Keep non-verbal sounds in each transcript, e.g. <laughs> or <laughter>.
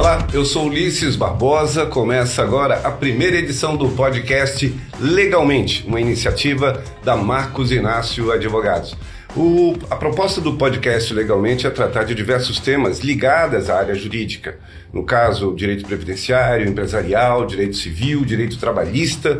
Olá, eu sou Ulisses Barbosa. Começa agora a primeira edição do podcast Legalmente, uma iniciativa da Marcos Inácio Advogados. O, a proposta do podcast Legalmente é tratar de diversos temas ligados à área jurídica. No caso, direito previdenciário, empresarial, direito civil, direito trabalhista,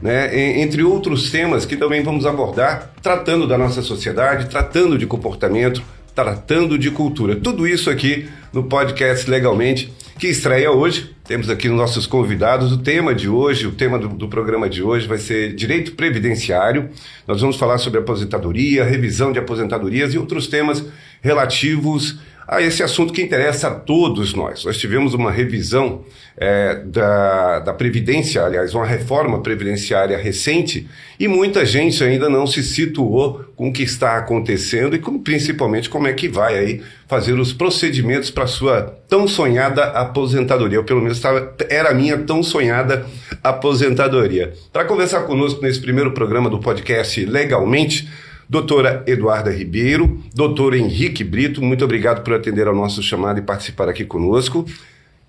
né, entre outros temas que também vamos abordar, tratando da nossa sociedade, tratando de comportamento, tratando de cultura. Tudo isso aqui no podcast Legalmente, que estreia hoje. Temos aqui nossos convidados. O tema de hoje, o tema do, do, programa de hoje vai ser direito previdenciário. Nós vamos falar sobre aposentadoria, revisão de aposentadorias e outros temas relativos a esse assunto que interessa a todos nós. Nós tivemos uma revisão é, da, da Previdência, aliás, uma reforma previdenciária recente, e muita gente ainda não se situou com o que está acontecendo e com, principalmente como é que vai aí fazer os procedimentos para sua tão sonhada aposentadoria, ou pelo menos tava, era a minha tão sonhada aposentadoria. Para conversar conosco nesse primeiro programa do podcast Legalmente, doutora Eduarda Ribeiro, doutor Henrique Brito, muito obrigado por atender ao nosso chamado e participar aqui conosco.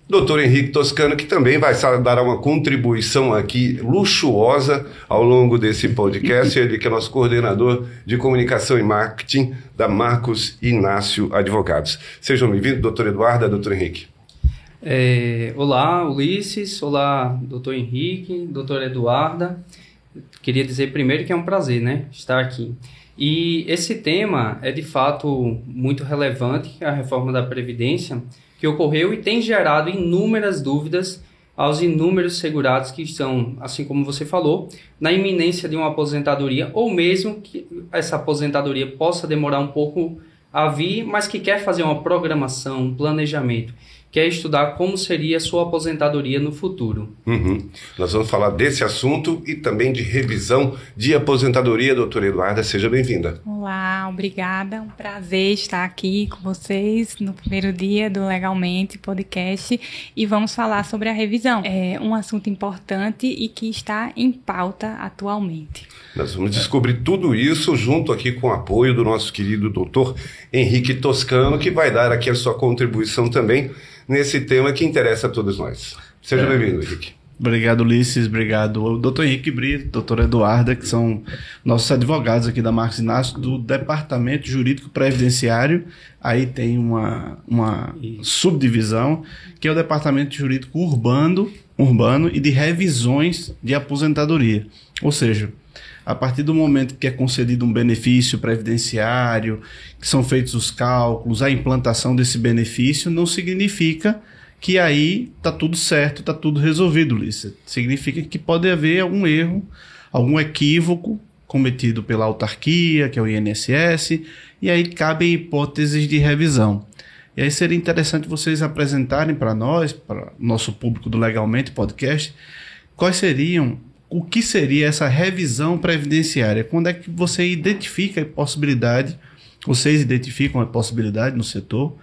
Doutor Henrique Toscano, que também vai dar uma contribuição aqui luxuosa ao longo desse podcast, <laughs> ele que é nosso coordenador de comunicação e marketing da Marcos Inácio Advogados. Sejam bem-vindos, doutor Eduarda, doutor Henrique. É, olá, Ulisses, olá, doutor Henrique, doutor Eduarda. Queria dizer primeiro que é um prazer, né, estar aqui. E esse tema é de fato muito relevante, a reforma da Previdência, que ocorreu e tem gerado inúmeras dúvidas aos inúmeros segurados que estão, assim como você falou, na iminência de uma aposentadoria, ou mesmo que essa aposentadoria possa demorar um pouco a vir, mas que quer fazer uma programação, um planejamento quer estudar como seria a sua aposentadoria no futuro. Uhum. Nós vamos falar desse assunto e também de revisão de aposentadoria. Doutora Eduarda, seja bem-vinda. Olá, obrigada. Um prazer estar aqui com vocês no primeiro dia do Legalmente Podcast e vamos falar sobre a revisão. É um assunto importante e que está em pauta atualmente. Nós vamos descobrir tudo isso junto aqui com o apoio do nosso querido doutor Henrique Toscano, que vai dar aqui a sua contribuição também nesse tema que interessa a todos nós. Seja é. bem-vindo, Henrique. Obrigado, Ulisses. Obrigado, doutor Henrique Brito, doutor Eduarda, que são nossos advogados aqui da Marcos Inácio, do Departamento Jurídico Previdenciário. Aí tem uma, uma subdivisão, que é o Departamento Jurídico Urbano, Urbano e de Revisões de Aposentadoria. Ou seja, a partir do momento que é concedido um benefício previdenciário, que são feitos os cálculos, a implantação desse benefício, não significa que aí está tudo certo, está tudo resolvido, Lícia. Significa que pode haver algum erro, algum equívoco cometido pela autarquia, que é o INSS, e aí cabem hipóteses de revisão. E aí seria interessante vocês apresentarem para nós, para nosso público do Legalmente Podcast, quais seriam o que seria essa revisão previdenciária? Quando é que você identifica a possibilidade, vocês identificam a possibilidade no setor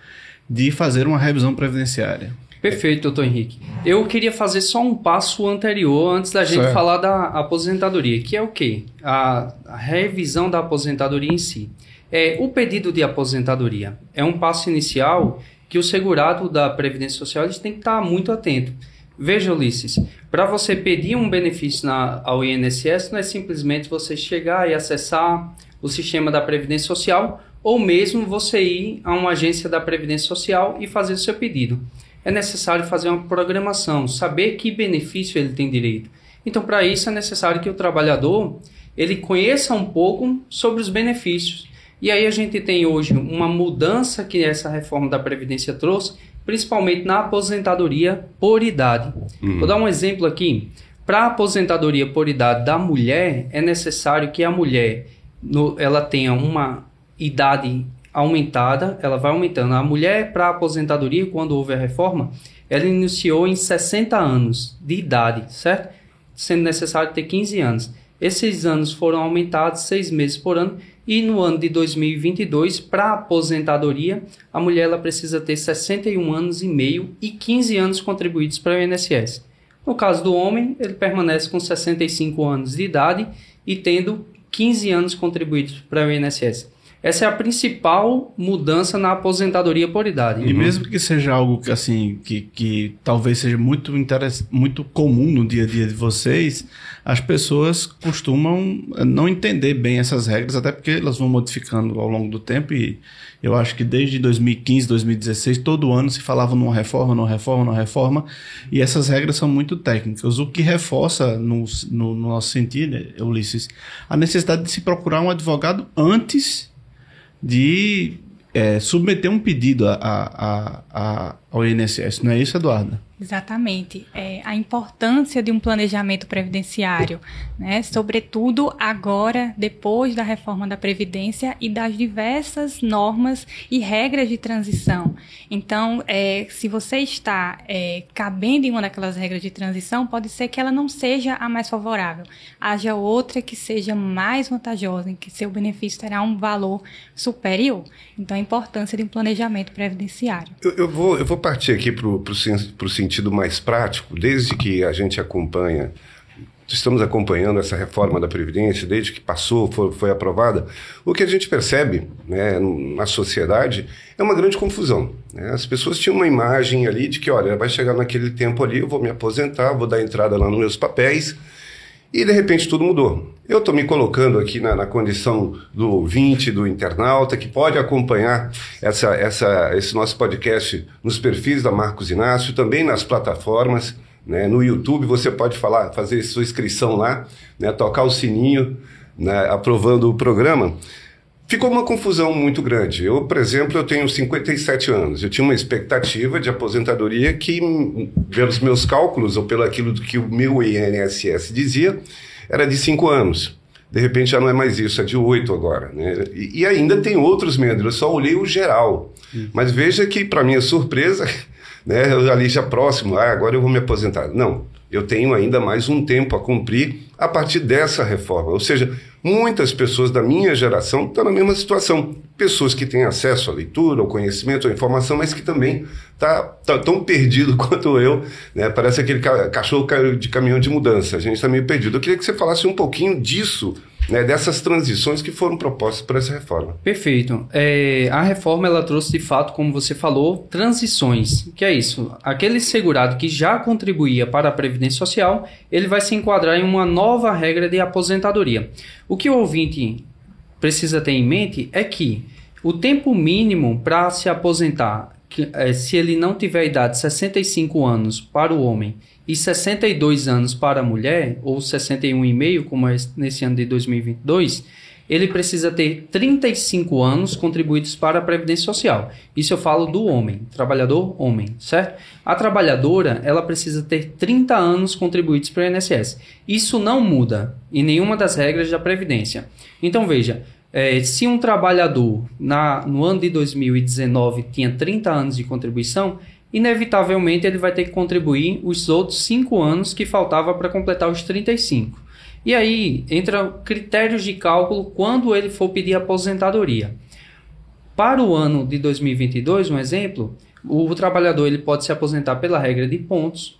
de fazer uma revisão previdenciária? Perfeito, doutor Henrique. Eu queria fazer só um passo anterior antes da gente certo. falar da aposentadoria, que é o quê? A, a revisão da aposentadoria em si. É, o pedido de aposentadoria é um passo inicial que o segurado da Previdência Social tem que estar muito atento. Veja, Ulisses, para você pedir um benefício na, ao INSS, não é simplesmente você chegar e acessar o sistema da Previdência Social ou mesmo você ir a uma agência da Previdência Social e fazer o seu pedido. É necessário fazer uma programação, saber que benefício ele tem direito. Então, para isso é necessário que o trabalhador ele conheça um pouco sobre os benefícios. E aí a gente tem hoje uma mudança que essa reforma da Previdência trouxe, principalmente na aposentadoria por idade. Uhum. Vou dar um exemplo aqui. Para a aposentadoria por idade da mulher, é necessário que a mulher no, ela tenha uma idade aumentada, ela vai aumentando. A mulher, para aposentadoria, quando houve a reforma, ela iniciou em 60 anos de idade, certo? Sendo necessário ter 15 anos. Esses anos foram aumentados seis meses por ano e no ano de 2022, para aposentadoria, a mulher ela precisa ter 61 anos e meio e 15 anos contribuídos para o INSS. No caso do homem, ele permanece com 65 anos de idade e tendo 15 anos contribuídos para o INSS. Essa é a principal mudança na aposentadoria por idade. E uhum. mesmo que seja algo que, assim, que, que talvez seja muito, muito comum no dia a dia de vocês, as pessoas costumam não entender bem essas regras, até porque elas vão modificando ao longo do tempo e eu acho que desde 2015, 2016, todo ano se falava numa reforma, numa reforma, numa reforma, e essas regras são muito técnicas, o que reforça no, no, no nosso sentido, Ulisses, a necessidade de se procurar um advogado antes de é, submeter um pedido a, a, a, ao INSS, não é isso, Eduardo? Exatamente. É, a importância de um planejamento previdenciário, né? sobretudo agora, depois da reforma da Previdência e das diversas normas e regras de transição. Então, é, se você está é, cabendo em uma daquelas regras de transição, pode ser que ela não seja a mais favorável. Haja outra que seja mais vantajosa, em que seu benefício terá um valor superior. Então, a importância de um planejamento previdenciário. Eu, eu vou, eu vou partir aqui para o sentido sentido mais prático, desde que a gente acompanha, estamos acompanhando essa reforma da Previdência, desde que passou, foi, foi aprovada, o que a gente percebe né, na sociedade é uma grande confusão. Né? As pessoas tinham uma imagem ali de que, olha, vai chegar naquele tempo ali, eu vou me aposentar, vou dar entrada lá nos meus papéis, e de repente tudo mudou. Eu estou me colocando aqui na, na, condição do ouvinte, do internauta, que pode acompanhar essa, essa, esse nosso podcast nos perfis da Marcos Inácio, também nas plataformas. Né? No YouTube você pode falar, fazer sua inscrição lá, né? tocar o sininho, né? aprovando o programa. Ficou uma confusão muito grande. Eu, por exemplo, eu tenho 57 anos. Eu tinha uma expectativa de aposentadoria que, pelos meus cálculos ou pelo aquilo que o meu INSS dizia, era de 5 anos. De repente já não é mais isso, é de 8 agora. Né? E, e, ainda tem outros membros, eu só olhei o geral. Hum. Mas veja que, para minha surpresa, <laughs> né, eu ali já próximo, ah, agora eu vou me aposentar. Não, eu tenho ainda mais um tempo a cumprir a partir dessa reforma. Ou seja, muitas pessoas da minha geração estão na mesma situação. Pessoas que têm acesso à leitura, ao conhecimento, à informação, mas que também tá, tá tão perdido <laughs> quanto eu. Né? Parece aquele cachorro de caminhão de mudança. A gente está meio perdido. Eu queria que você falasse um pouquinho disso né, dessas transições que foram propostas por essa reforma. Perfeito. É, a reforma ela trouxe de fato, como você falou, transições. Que é isso? Aquele segurado que já contribuía para a previdência social, ele vai se enquadrar em uma nova regra de aposentadoria. O que o ouvinte precisa ter em mente é que o tempo mínimo para se aposentar, que, é, se ele não tiver idade de 65 anos para o homem e 62 anos para a mulher, ou 61,5, como é nesse ano de 2022, ele precisa ter 35 anos contribuídos para a Previdência Social. Isso eu falo do homem, trabalhador homem, certo? A trabalhadora, ela precisa ter 30 anos contribuídos para o INSS. Isso não muda em nenhuma das regras da Previdência. Então veja, é, se um trabalhador na, no ano de 2019 tinha 30 anos de contribuição, inevitavelmente ele vai ter que contribuir os outros 5 anos que faltava para completar os 35. E aí entra critérios de cálculo quando ele for pedir aposentadoria. Para o ano de 2022, um exemplo, o trabalhador ele pode se aposentar pela regra de pontos,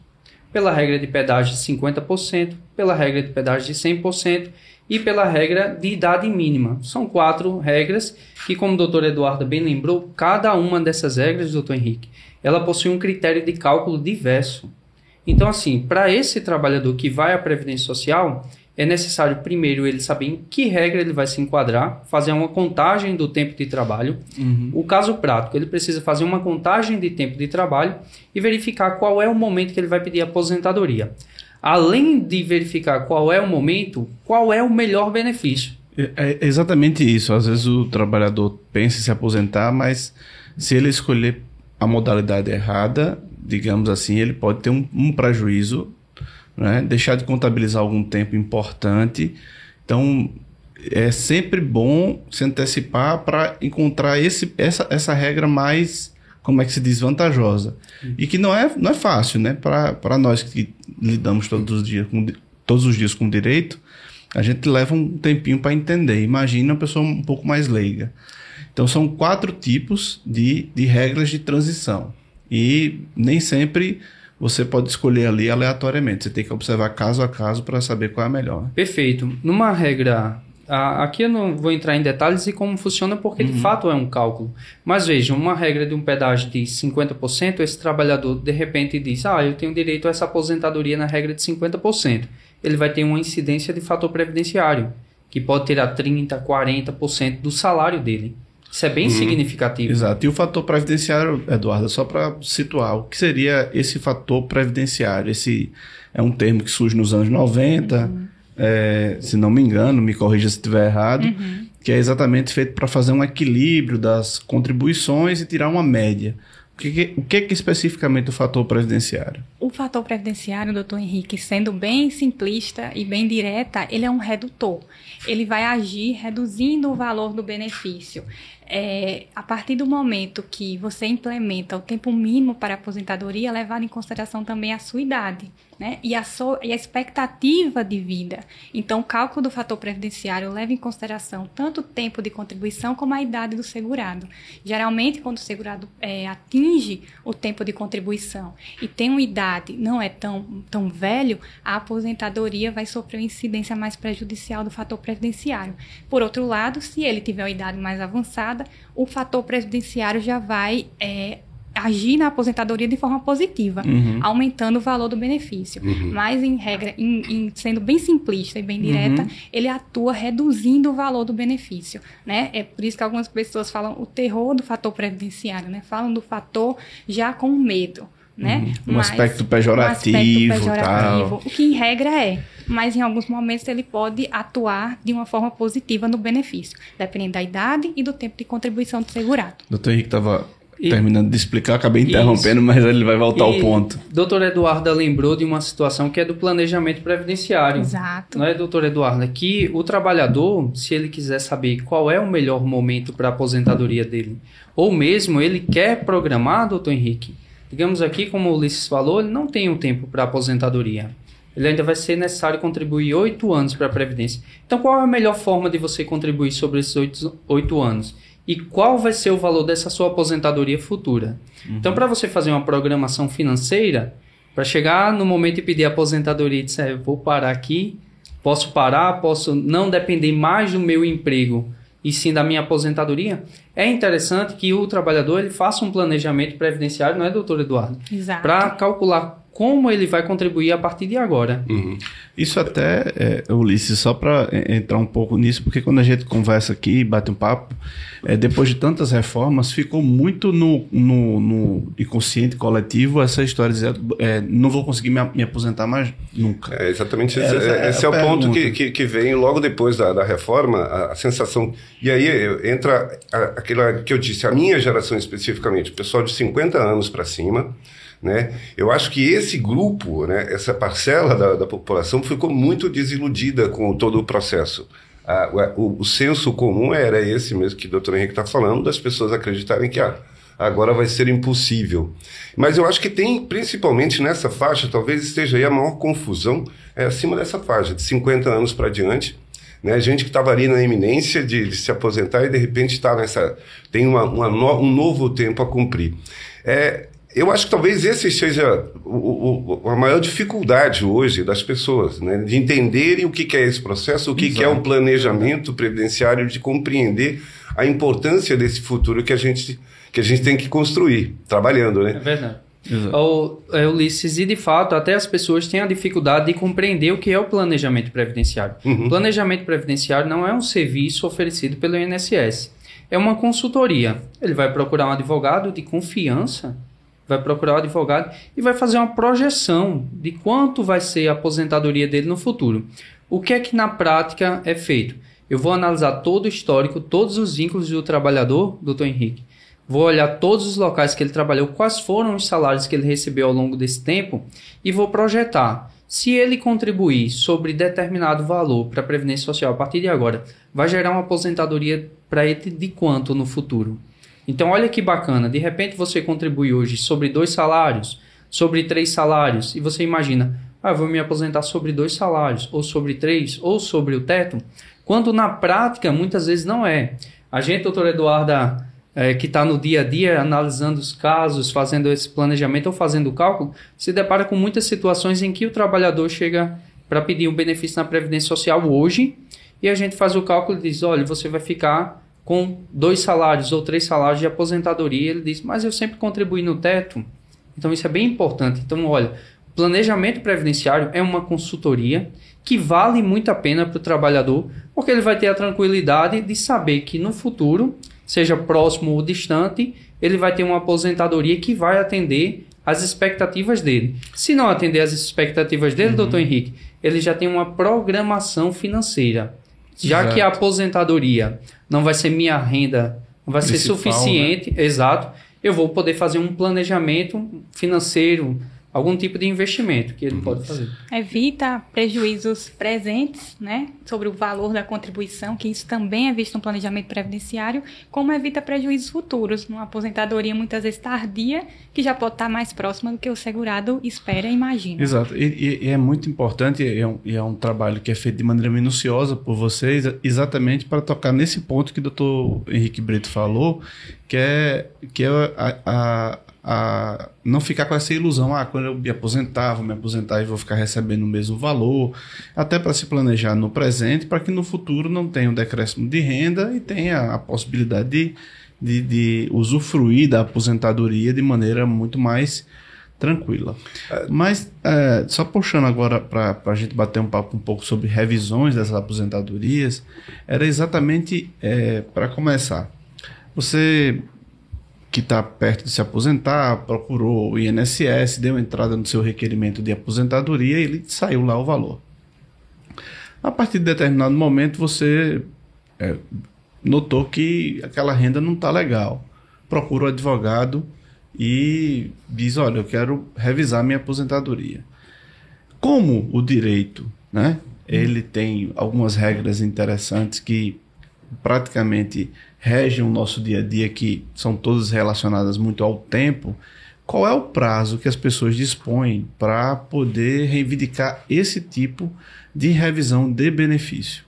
pela regra de pedágio de 50%, pela regra de pedágio de 100% e pela regra de idade mínima. São quatro regras que, como o doutor Eduardo bem lembrou, cada uma dessas regras, doutor Henrique, ela possui um critério de cálculo diverso. Então, assim, para esse trabalhador que vai à Previdência Social, é necessário primeiro ele saber em que regra ele vai se enquadrar, fazer uma contagem do tempo de trabalho. Uhum. O caso prático, ele precisa fazer uma contagem de tempo de trabalho e verificar qual é o momento que ele vai pedir aposentadoria. Além de verificar qual é o momento, qual é o melhor benefício. É, é exatamente isso. Às vezes o trabalhador pensa em se aposentar, mas se ele escolher a modalidade errada, digamos assim, ele pode ter um, um prejuízo, né? deixar de contabilizar algum tempo importante. Então, é sempre bom se antecipar para encontrar esse, essa, essa regra mais, como é que se diz, vantajosa. Uhum. E que não é, não é fácil, né? Para nós que lidamos todos os dias com, todos os dias com direito, a gente leva um tempinho para entender. Imagina uma pessoa um pouco mais leiga. Então, são quatro tipos de, de regras de transição. E nem sempre você pode escolher ali aleatoriamente. Você tem que observar caso a caso para saber qual é a melhor. Perfeito. Numa regra aqui eu não vou entrar em detalhes e como funciona, porque uhum. de fato é um cálculo. Mas veja, uma regra de um pedágio de 50%, esse trabalhador de repente diz: Ah, eu tenho direito a essa aposentadoria na regra de 50%. Ele vai ter uma incidência de fator previdenciário, que pode ter a 30%, 40% do salário dele. Isso é bem uhum. significativo. Exato. E o fator previdenciário, Eduardo, só para situar, o que seria esse fator previdenciário? Esse é um termo que surge nos anos 90. Uhum é, se não me engano, me corrija se estiver errado, uhum. que é exatamente feito para fazer um equilíbrio das contribuições e tirar uma média. O que, o que é especificamente o fator previdenciário? O fator previdenciário, doutor Henrique, sendo bem simplista e bem direta, ele é um redutor. Ele vai agir reduzindo o valor do benefício é, a partir do momento que você implementa o tempo mínimo para a aposentadoria, levado em consideração também a sua idade né? e, a so, e a expectativa de vida. Então, o cálculo do fator previdenciário leva em consideração tanto o tempo de contribuição como a idade do segurado. Geralmente, quando o segurado é, atinge o tempo de contribuição e tem uma idade não é tão, tão velho, a aposentadoria vai sofrer uma incidência mais prejudicial do fator previdenciário. Por outro lado, se ele tiver uma idade mais avançada, o fator previdenciário já vai é, agir na aposentadoria de forma positiva, uhum. aumentando o valor do benefício. Uhum. Mas, em regra, em, em, sendo bem simplista e bem direta, uhum. ele atua reduzindo o valor do benefício. Né? É por isso que algumas pessoas falam o terror do fator previdenciário, né? falam do fator já com medo. Né? Uhum. Um, aspecto pejorativo, um aspecto pejorativo. Tal. O que, em regra, é mas em alguns momentos ele pode atuar de uma forma positiva no benefício, dependendo da idade e do tempo de contribuição do segurado. Doutor Henrique estava terminando de explicar, acabei interrompendo, isso. mas ele vai voltar e ao ponto. Doutor Eduardo lembrou de uma situação que é do planejamento previdenciário. Exato. Não é, doutor Eduardo? Que o trabalhador, se ele quiser saber qual é o melhor momento para a aposentadoria dele, ou mesmo ele quer programar, doutor Henrique, digamos aqui, como o Ulisses falou, ele não tem o um tempo para aposentadoria ele ainda vai ser necessário contribuir oito anos para a Previdência. Então, qual é a melhor forma de você contribuir sobre esses oito anos? E qual vai ser o valor dessa sua aposentadoria futura? Uhum. Então, para você fazer uma programação financeira, para chegar no momento de pedir aposentadoria e dizer, vou parar aqui, posso parar, posso não depender mais do meu emprego e sim da minha aposentadoria, é interessante que o trabalhador ele faça um planejamento previdenciário, não é, doutor Eduardo? Exato. Para calcular como ele vai contribuir a partir de agora. Uhum. Isso até, é, Ulisses, só para entrar um pouco nisso, porque quando a gente conversa aqui, bate um papo, é, depois de tantas reformas, ficou muito no, no, no inconsciente coletivo essa história de dizer, é, não vou conseguir me, me, aposentar mais nunca. É exatamente esse, é, esse é, o ponto que, que, que, vem logo depois da, da reforma, a, a, sensação. E aí entra aquela que eu disse, a minha geração especificamente, o pessoal de 50 anos para cima né? Eu acho que esse grupo, né, essa parcela da, da população ficou muito desiludida com todo o processo. o, o, senso comum era esse mesmo que o doutor Henrique está falando, das pessoas acreditarem que ah, agora vai ser impossível. Mas eu acho que tem, principalmente nessa faixa, talvez esteja aí a maior confusão, é acima dessa faixa, de 50 anos para diante, né? Gente que estava ali na iminência de, de, se aposentar e de repente está nessa. tem uma, uma no, um novo tempo a cumprir. É, eu acho que talvez esse seja o, o, a maior dificuldade hoje das pessoas, né? de entenderem o que, que é esse processo, o que, que é um planejamento previdenciário, de compreender a importância desse futuro que a gente, que a gente tem que construir, trabalhando. Né? É verdade. O, é, Ulisses, e de fato, até as pessoas têm a dificuldade de compreender o que é o planejamento previdenciário. Uhum. Planejamento previdenciário não é um serviço oferecido pelo INSS, é uma consultoria. Ele vai procurar um advogado de confiança vai procurar o advogado e vai fazer uma projeção de quanto vai ser a aposentadoria dele no futuro. O que é que na prática é feito? Eu vou analisar todo o histórico, todos os vínculos do trabalhador, doutor Henrique. Vou olhar todos os locais que ele trabalhou, quais foram os salários que ele recebeu ao longo desse tempo e vou projetar. Se ele contribuir sobre determinado valor para a Previdência Social a partir de agora, vai gerar uma aposentadoria para ele de quanto no futuro? Então, olha que bacana. De repente, você contribui hoje sobre dois salários, sobre três salários, e você imagina, ah, vou me aposentar sobre dois salários, ou sobre três, ou sobre o teto, quando na prática muitas vezes não é. A gente, doutora Eduarda, é, que está no dia a dia analisando os casos, fazendo esse planejamento ou fazendo o cálculo, se depara com muitas situações em que o trabalhador chega para pedir um benefício na Previdência Social hoje e a gente faz o cálculo e diz, olha, você vai ficar com dois salários ou três salários de aposentadoria. Ele diz, mas eu sempre contribuí no teto. Então isso é bem importante. Então, olha, planejamento previdenciário é uma consultoria que vale muito a pena para o trabalhador, porque ele vai ter a tranquilidade de saber que no futuro, seja próximo ou distante, ele vai ter uma aposentadoria que vai atender as expectativas dele. Se não atender as expectativas dele, uhum. doutor Henrique, ele já tem uma programação financeira. Já exato. que a aposentadoria não vai ser minha renda, não vai Principal, ser suficiente, né? exato, eu vou poder fazer um planejamento financeiro, algum tipo de investimento que ele pode fazer. Evita prejuízos presentes, né, sobre o valor da contribuição, que isso também é visto no planejamento previdenciário, como evita prejuízos futuros, numa aposentadoria muitas vezes tardia, que já pode estar mais próxima do que o segurado espera e imagina. Exato, e, e é muito importante, e é, um, e é um trabalho que é feito de maneira minuciosa por vocês, exatamente para tocar nesse ponto que o doutor Henrique Brito falou, que é, que é a, a a não ficar com essa ilusão, ah, quando eu me aposentar, vou me aposentar e vou ficar recebendo o mesmo valor, até para se planejar no presente, para que no futuro não tenha um decréscimo de renda e tenha a possibilidade de, de, de usufruir da aposentadoria de maneira muito mais tranquila. Mas, é, só puxando agora para a gente bater um papo um pouco sobre revisões dessas aposentadorias, era exatamente é, para começar. Você que está perto de se aposentar, procurou o INSS, deu entrada no seu requerimento de aposentadoria e ele saiu lá o valor. A partir de determinado momento você é, notou que aquela renda não está legal. Procura o advogado e diz: Olha, eu quero revisar minha aposentadoria. Como o direito, né? Ele tem algumas regras interessantes que praticamente regem o nosso dia a dia, que são todas relacionadas muito ao tempo, qual é o prazo que as pessoas dispõem para poder reivindicar esse tipo de revisão de benefício?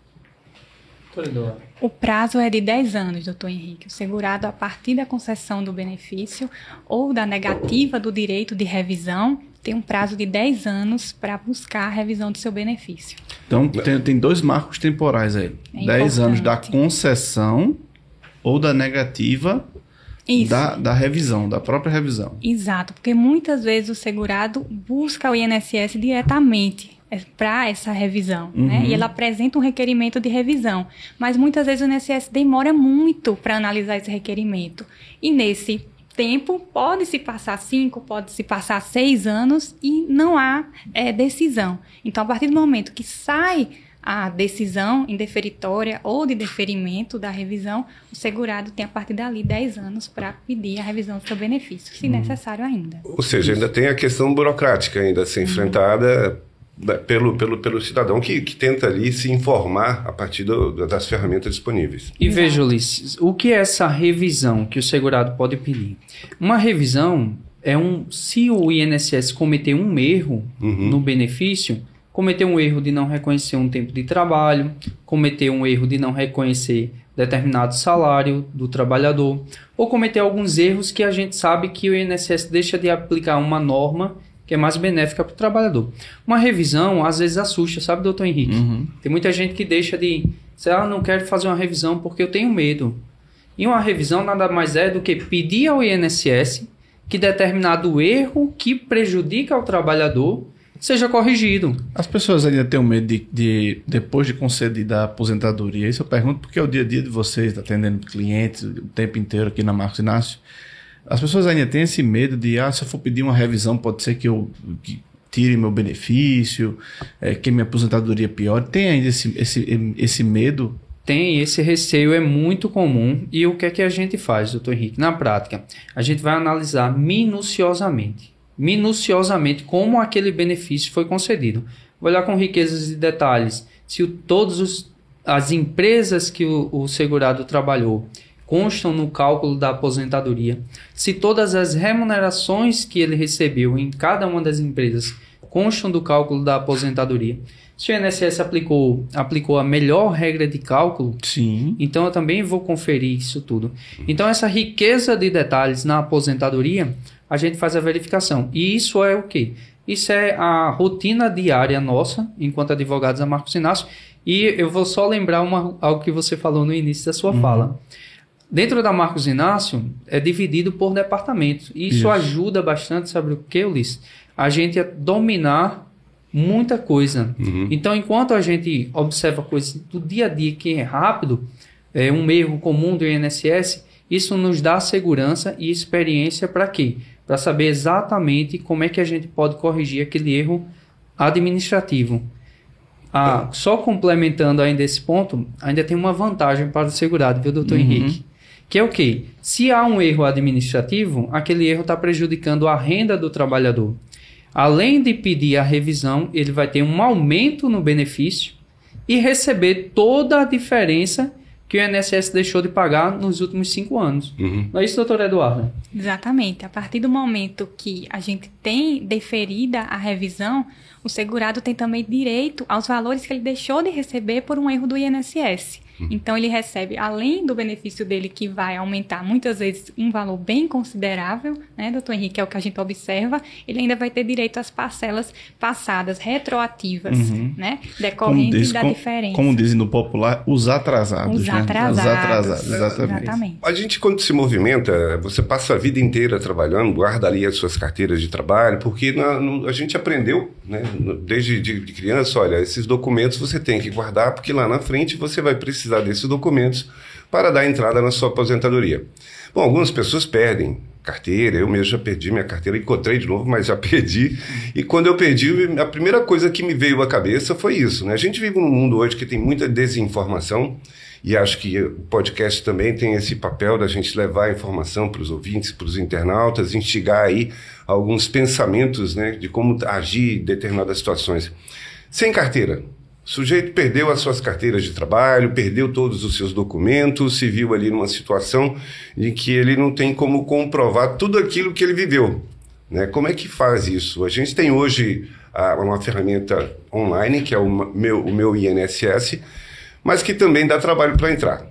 O prazo é de 10 anos, doutor Henrique. O segurado, a partir da concessão do benefício ou da negativa do direito de revisão, tem um prazo de 10 anos para buscar a revisão do seu benefício. Então, tem, tem dois marcos temporais aí: é 10 anos da concessão ou da negativa da, da, revisão, da própria revisão. Exato, porque muitas vezes o segurado busca o INSS diretamente é, para essa revisão, uhum. né? E ela apresenta um requerimento de revisão, mas muitas vezes o INSS demora muito para analisar esse requerimento. E nesse tempo pode se passar cinco, pode se passar seis anos e não há é, decisão. Então, a partir do momento que sai a decisão indeferitória ou de deferimento da revisão, o segurado tem a partir dali 10 anos para pedir a revisão do seu benefício, se hum. necessário ainda. Ou seja, ainda tem a questão burocrática ainda a ser uhum. enfrentada pelo, pelo, pelo cidadão que, que tenta ali se informar a partir do, das ferramentas disponíveis. E veja, Ulisses, o que é essa revisão que o segurado pode pedir? Uma revisão é um. Se o INSS cometer um erro uhum. no benefício, cometeu um erro de não reconhecer um tempo de trabalho, cometeu um erro de não reconhecer determinado salário do trabalhador, ou cometer alguns erros que a gente sabe que o INSS deixa de aplicar uma norma que é mais benéfica para o trabalhador. Uma revisão às vezes assusta, sabe, doutor Henrique? Uhum. Tem muita gente que deixa de, sei lá, ah, não quero fazer uma revisão porque eu tenho medo. E uma revisão nada mais é do que pedir ao INSS que determinado erro que prejudica o trabalhador seja corrigido. As pessoas ainda têm medo de, de, depois de concedida a aposentadoria. Isso eu pergunto porque é o dia a dia de vocês, atendendo clientes o tempo inteiro aqui na Marcos Inácio. As pessoas ainda têm esse medo de, ah, se eu for pedir uma revisão, pode ser que eu que tire meu benefício, é, que minha aposentadoria piore. Tem ainda esse, esse, esse medo tem, esse receio é muito comum. E o que é que a gente faz, doutor Henrique? Na prática, a gente vai analisar minuciosamente minuciosamente como aquele benefício foi concedido. Vou olhar com riquezas e detalhes se o, todos os, as empresas que o, o segurado trabalhou constam no cálculo da aposentadoria, se todas as remunerações que ele recebeu em cada uma das empresas constam do cálculo da aposentadoria. Se o INSS aplicou, aplicou a melhor regra de cálculo, Sim. então eu também vou conferir isso tudo. Então, essa riqueza de detalhes na aposentadoria a gente faz a verificação. E isso é o quê? Isso é a rotina diária nossa, enquanto advogados da Marcos Inácio, E eu vou só lembrar uma, algo que você falou no início da sua uhum. fala. Dentro da Marcos Inácio, é dividido por departamentos. E isso, isso. ajuda bastante, sabe o que, Ulisses? A gente a dominar muita coisa. Uhum. Então, enquanto a gente observa coisas do dia a dia que é rápido, é um erro comum do INSS, isso nos dá segurança e experiência para quê? Para saber exatamente como é que a gente pode corrigir aquele erro administrativo. Ah, só complementando ainda esse ponto, ainda tem uma vantagem para o segurado, viu, doutor uhum. Henrique? Que é o quê? Se há um erro administrativo, aquele erro está prejudicando a renda do trabalhador. Além de pedir a revisão, ele vai ter um aumento no benefício e receber toda a diferença que o INSS deixou de pagar nos últimos cinco anos. Uhum. Não é isso, doutor Eduardo? Exatamente. A partir do momento que a gente tem deferida a revisão, o segurado tem também direito aos valores que ele deixou de receber por um erro do INSS. Uhum. Então ele recebe, além do benefício dele que vai aumentar muitas vezes um valor bem considerável, né, doutor Henrique, é o que a gente observa, ele ainda vai ter direito às parcelas passadas, retroativas, uhum. né, decorrentes diz, da com, diferença. Como dizem no popular, os atrasados. Os né? atrasados. Os atrasados, exatamente. exatamente. A gente quando se movimenta, você passa a vida inteira trabalhando, guarda ali as suas carteiras de trabalho, porque na, no, a gente aprendeu, né, desde de, de criança, olha, esses documentos você tem que guardar, porque lá na frente você vai precisar precisar desses documentos para dar entrada na sua aposentadoria. Bom, algumas pessoas perdem carteira, eu mesmo já perdi minha carteira, encontrei de novo, <laughs> mas já perdi. E quando eu perdi, a primeira coisa que me veio à cabeça foi isso. Né? A gente vive num mundo hoje que tem muita desinformação, e acho que o podcast também tem esse papel da gente levar a informação para os ouvintes, para os internautas, instigar aí alguns pensamentos né, de como agir em determinadas situações. Sem carteira, o sujeito perdeu as suas carteiras de trabalho, perdeu todos os seus documentos, se viu ali numa situação em que ele não tem como comprovar tudo aquilo que ele viveu. Né? Como é que faz isso? A gente tem hoje ah, uma ferramenta online, que é o meu, o meu INSS, mas que também dá trabalho para entrar,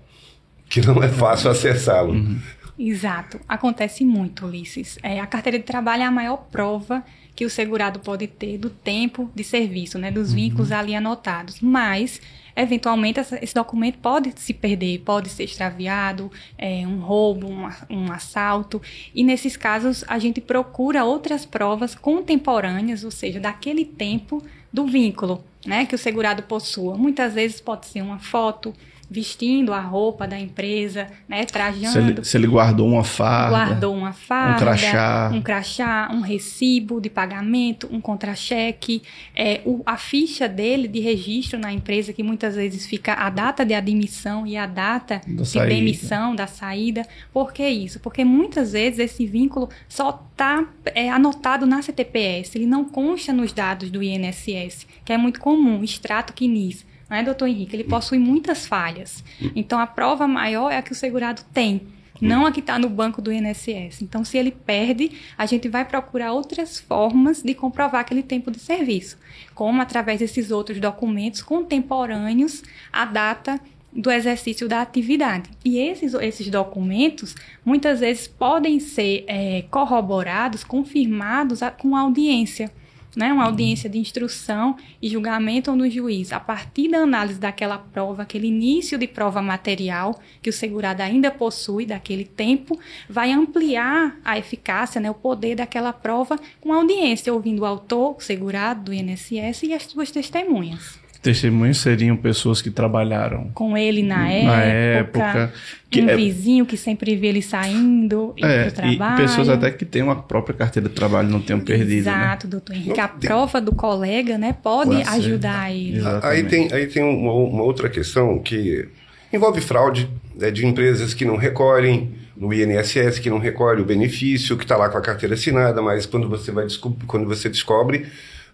que não é fácil acessá-lo. Uhum. Exato. Acontece muito, Ulisses. É, a carteira de trabalho é a maior prova que o segurado pode ter do tempo de serviço, né, dos uhum. vínculos ali anotados. Mas, eventualmente, esse documento pode se perder, pode ser extraviado, é, um roubo, um, um assalto. E, nesses casos, a gente procura outras provas contemporâneas, ou seja, daquele tempo do vínculo né, que o segurado possua. Muitas vezes pode ser uma foto, vestindo a roupa da empresa, né, trajando. Se ele, se ele guardou uma farda. Guardou uma farda. Um crachá. Um crachá, um recibo de pagamento, um contra-cheque, é, o, a ficha dele de registro na empresa, que muitas vezes fica a data de admissão e a data da de saída. demissão, da saída. Por que isso? Porque muitas vezes esse vínculo só está é, anotado na CTPS, ele não consta nos dados do INSS, que é muito comum, extrato quinis não é, doutor Henrique? Ele possui muitas falhas. Então, a prova maior é a que o segurado tem, não a que está no banco do INSS. Então, se ele perde, a gente vai procurar outras formas de comprovar aquele tempo de serviço, como através desses outros documentos contemporâneos à data do exercício da atividade. E esses, esses documentos, muitas vezes, podem ser é, corroborados, confirmados a, com audiência né, uma audiência de instrução e julgamento no juiz, a partir da análise daquela prova, aquele início de prova material que o segurado ainda possui daquele tempo, vai ampliar a eficácia, né, o poder daquela prova com audiência, ouvindo o autor, o segurado do INSS e as suas testemunhas testemunhas seriam pessoas que trabalharam com ele na, na época, época que um é, vizinho que sempre vê ele saindo é, trabalho. E pessoas até que têm uma própria carteira de trabalho não tenham perdido. Né? Exato, né? doutor Henrique. A prova do colega né, pode, pode ajudar ele. Aí tem, aí tem uma, uma, outra questão que envolve fraude né, de empresas que não recolhem no INSS, que não recolhe o benefício, que está lá com a carteira assinada, mas quando você, vai quando você descobre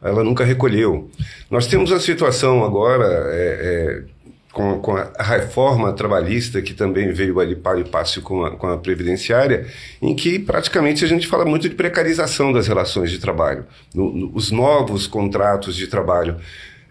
ela nunca recolheu. Nós temos a situação agora é, é, com, com, a reforma trabalhista, que também veio ali para e passo com a, com a previdenciária, em que praticamente a gente fala muito de precarização das relações de trabalho, no, no, os novos contratos de trabalho.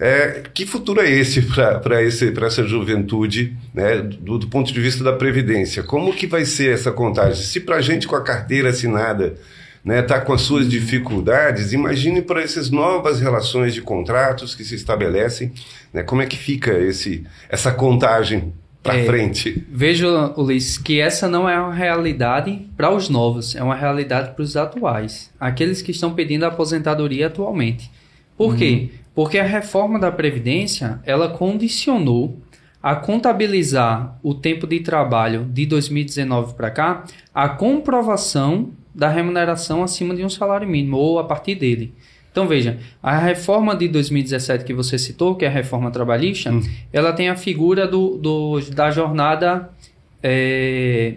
É, que futuro é esse para essa juventude, né, do, do, ponto de vista da Previdência? Como que vai ser essa contagem? Se para a gente com a carteira assinada né, tá com as suas dificuldades, imagine para essas novas relações de contratos que se estabelecem, né, como é que fica esse, essa contagem para é, frente? Vejo, Ulisses, que essa não é uma realidade para os novos, é uma realidade para os atuais, aqueles que estão pedindo aposentadoria atualmente. Por uhum. quê? Porque a reforma da Previdência, ela condicionou a contabilizar o tempo de trabalho de 2019 para cá a comprovação da remuneração acima de um salário mínimo ou a partir dele. Então veja, a reforma de 2017 que você citou, que é a reforma trabalhista, hum. ela tem a figura do, do da jornada. É,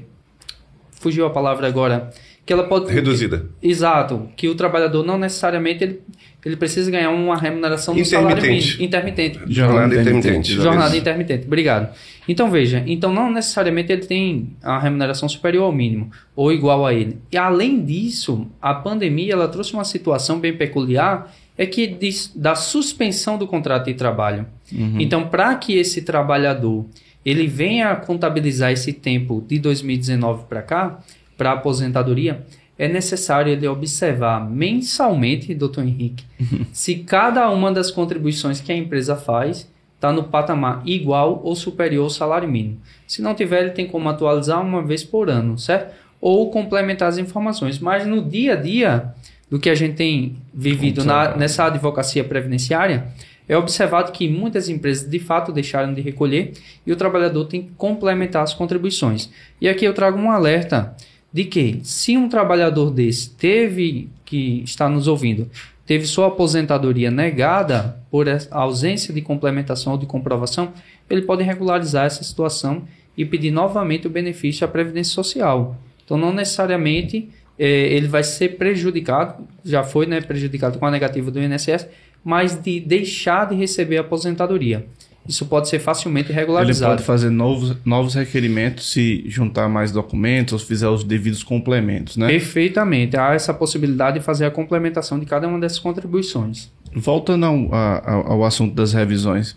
fugiu a palavra agora. Que ela pode. Reduzida. Exato. Que o trabalhador não necessariamente ele ele precisa ganhar uma remuneração do salário mínimo. Intermitente. Jornada intermitente. Jornada intermitente. Obrigado. Então veja, então não necessariamente ele tem a remuneração superior ao mínimo ou igual a ele. E além disso, a pandemia ela trouxe uma situação bem peculiar, é que diz, da suspensão do contrato de trabalho. Uhum. Então, para que esse trabalhador ele venha contabilizar esse tempo de 2019 para cá, para aposentadoria, é necessário ele observar mensalmente, doutor Henrique, <laughs> se cada uma das contribuições que a empresa faz está no patamar igual ou superior ao salário mínimo. Se não tiver, ele tem como atualizar uma vez por ano, certo? Ou complementar as informações. Mas no dia a dia do que a gente tem vivido na, nessa advocacia previdenciária, é observado que muitas empresas de fato deixaram de recolher e o trabalhador tem que complementar as contribuições. E aqui eu trago um alerta de que se um trabalhador desse teve que está nos ouvindo, teve sua aposentadoria negada por ausência de complementação ou de comprovação, ele pode regularizar essa situação e pedir novamente o benefício à previdência social. Então, não necessariamente é, ele vai ser prejudicado, já foi né, prejudicado com a negativa do INSS, mas de deixar de receber a aposentadoria isso pode ser facilmente regularizado. Ele pode fazer novos, novos requerimentos se juntar mais documentos ou fizer os devidos complementos, né? Perfeitamente. Há essa possibilidade de fazer a complementação de cada uma dessas contribuições. Voltando ao, ao, ao assunto das revisões,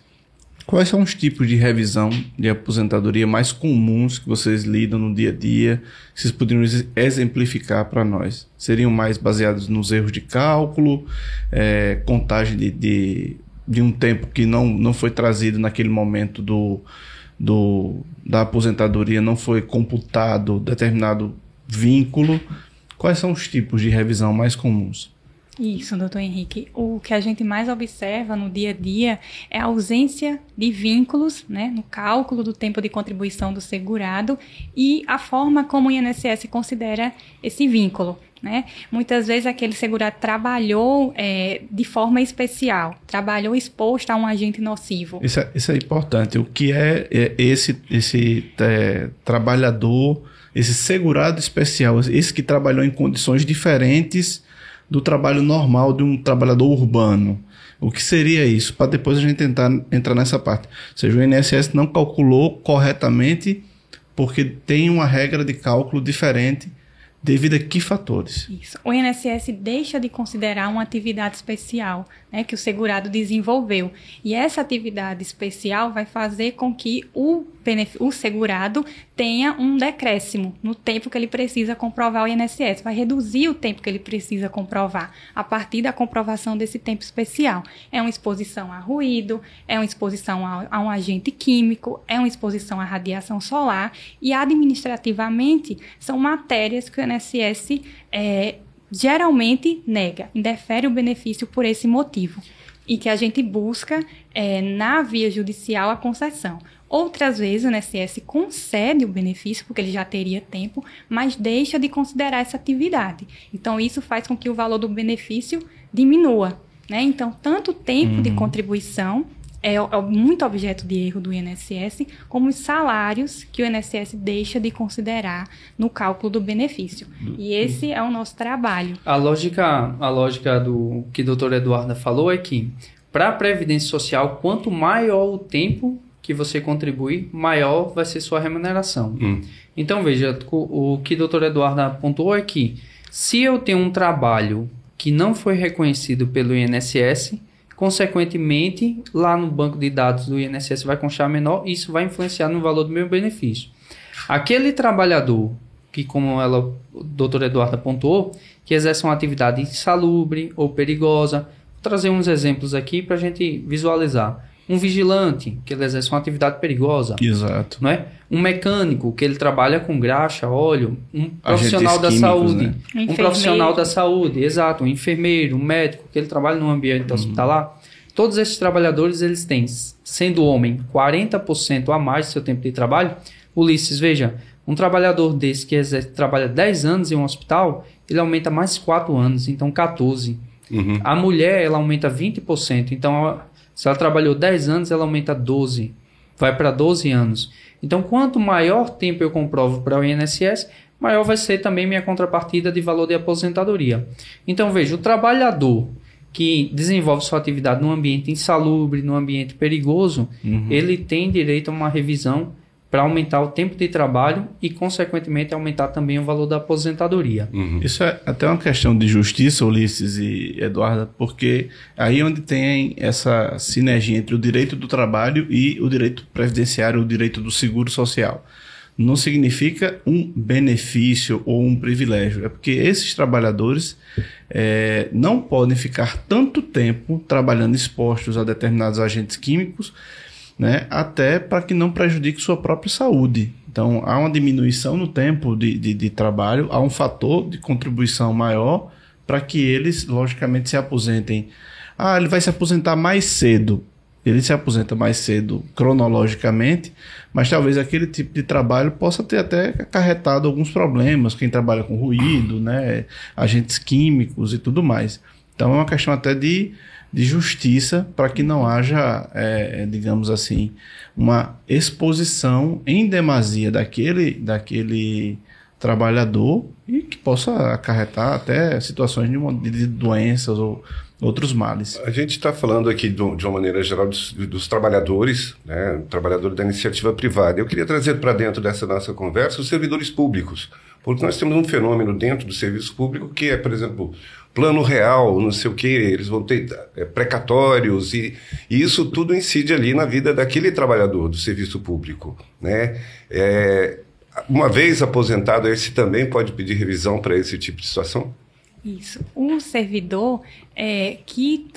quais são os tipos de revisão de aposentadoria mais comuns que vocês lidam no dia a dia? Vocês poderiam exemplificar para nós? Seriam mais baseados nos erros de cálculo, é, contagem de, de de um tempo que não, não foi trazido naquele momento do, do, da aposentadoria, não foi computado determinado vínculo. Quais são os tipos de revisão mais comuns? Isso, doutor Henrique. O que a gente mais observa no dia a dia é a ausência de vínculos né, no cálculo do tempo de contribuição do segurado e a forma como o INSS considera esse vínculo. Né? Muitas vezes aquele segurado trabalhou é, de forma especial, trabalhou exposto a um agente nocivo. Isso é, isso é importante. O que é, é esse, esse é, trabalhador, esse segurado especial, esse que trabalhou em condições diferentes do trabalho normal de um trabalhador urbano? O que seria isso? Para depois a gente tentar entrar nessa parte. Ou seja, o INSS não calculou corretamente porque tem uma regra de cálculo diferente devido a que fatores? Isso. O INSS deixa de considerar uma atividade especial né, que o segurado desenvolveu. E essa atividade especial vai fazer com que o, o segurado tenha um decréscimo no tempo que ele precisa comprovar o INSS. Vai reduzir o tempo que ele precisa comprovar a partir da comprovação desse tempo especial. É uma exposição a ruído, é uma exposição a, a um agente químico, é uma exposição à radiação solar e administrativamente são matérias que o INSS é, geralmente nega, indefere o benefício por esse motivo e que a gente busca é, na via judicial a concessão. Outras vezes o INSS concede o benefício, porque ele já teria tempo, mas deixa de considerar essa atividade. Então, isso faz com que o valor do benefício diminua. Né? Então, tanto o tempo uhum. de contribuição é, é muito objeto de erro do INSS, como os salários que o INSS deixa de considerar no cálculo do benefício. E esse é o nosso trabalho. A lógica, a lógica do que a doutora Eduarda falou é que para a Previdência Social, quanto maior o tempo que você contribui, maior vai ser sua remuneração. Hum. Então, veja, o, o que a doutora Eduarda apontou é que se eu tenho um trabalho que não foi reconhecido pelo INSS, Consequentemente, lá no banco de dados do INSS vai constar menor, isso vai influenciar no valor do meu benefício. Aquele trabalhador que como ela, o doutor Eduardo apontou, que exercem uma atividade insalubre ou perigosa. Vou trazer uns exemplos aqui para a gente visualizar. Um vigilante, que ele exerce uma atividade perigosa. Exato. Não é? Um mecânico, que ele trabalha com graxa, óleo. Um profissional da químicos, saúde. Né? Um, um profissional da saúde, exato. Um enfermeiro, um médico, que ele trabalha no ambiente uhum. hospitalar. Todos esses trabalhadores, eles têm, sendo homem, 40% a mais do seu tempo de trabalho. Ulisses, veja, um trabalhador desse que exerce, trabalha 10 anos em um hospital, ele aumenta mais 4 anos, então 14. Uhum. A mulher, ela aumenta 20%, então se ela trabalhou 10 anos, ela aumenta 12, vai para 12 anos. Então, quanto maior tempo eu comprovo para o INSS, maior vai ser também minha contrapartida de valor de aposentadoria. Então, veja, o trabalhador que desenvolve sua atividade num ambiente insalubre, num ambiente perigoso, uhum. ele tem direito a uma revisão para aumentar o tempo de trabalho e, consequentemente, aumentar também o valor da aposentadoria. Uhum. Isso é até uma questão de justiça, Ulisses e Eduarda, porque aí é onde tem essa sinergia entre o direito do trabalho e o direito previdenciário, o direito do seguro social. Não significa um benefício ou um privilégio, é porque esses trabalhadores é, não podem ficar tanto tempo trabalhando expostos a determinados agentes químicos né, até para que não prejudique sua própria saúde. Então, há uma diminuição no tempo de, de, de trabalho, há um fator de contribuição maior para que eles, logicamente, se aposentem. Ah, ele vai se aposentar mais cedo. Ele se aposenta mais cedo cronologicamente, mas talvez aquele tipo de trabalho possa ter até acarretado alguns problemas. Quem trabalha com ruído, né, agentes químicos e tudo mais. Então, é uma questão até de de justiça para que não haja, é, digamos assim, uma exposição em demasia daquele, daquele trabalhador e que possa acarretar até situações de, de doenças ou outros males. A gente está falando aqui de uma maneira geral dos, dos trabalhadores, né, trabalhador da iniciativa privada. Eu queria trazer para dentro dessa nossa conversa os servidores públicos, porque nós temos um fenômeno dentro do serviço público que é, por exemplo, plano real, não sei o que, eles vão ter é, precatórios e, e, isso tudo incide ali na vida daquele trabalhador do serviço público, né? É, uma vez aposentado, esse também pode pedir revisão para esse tipo de situação? Isso. O servidor é, que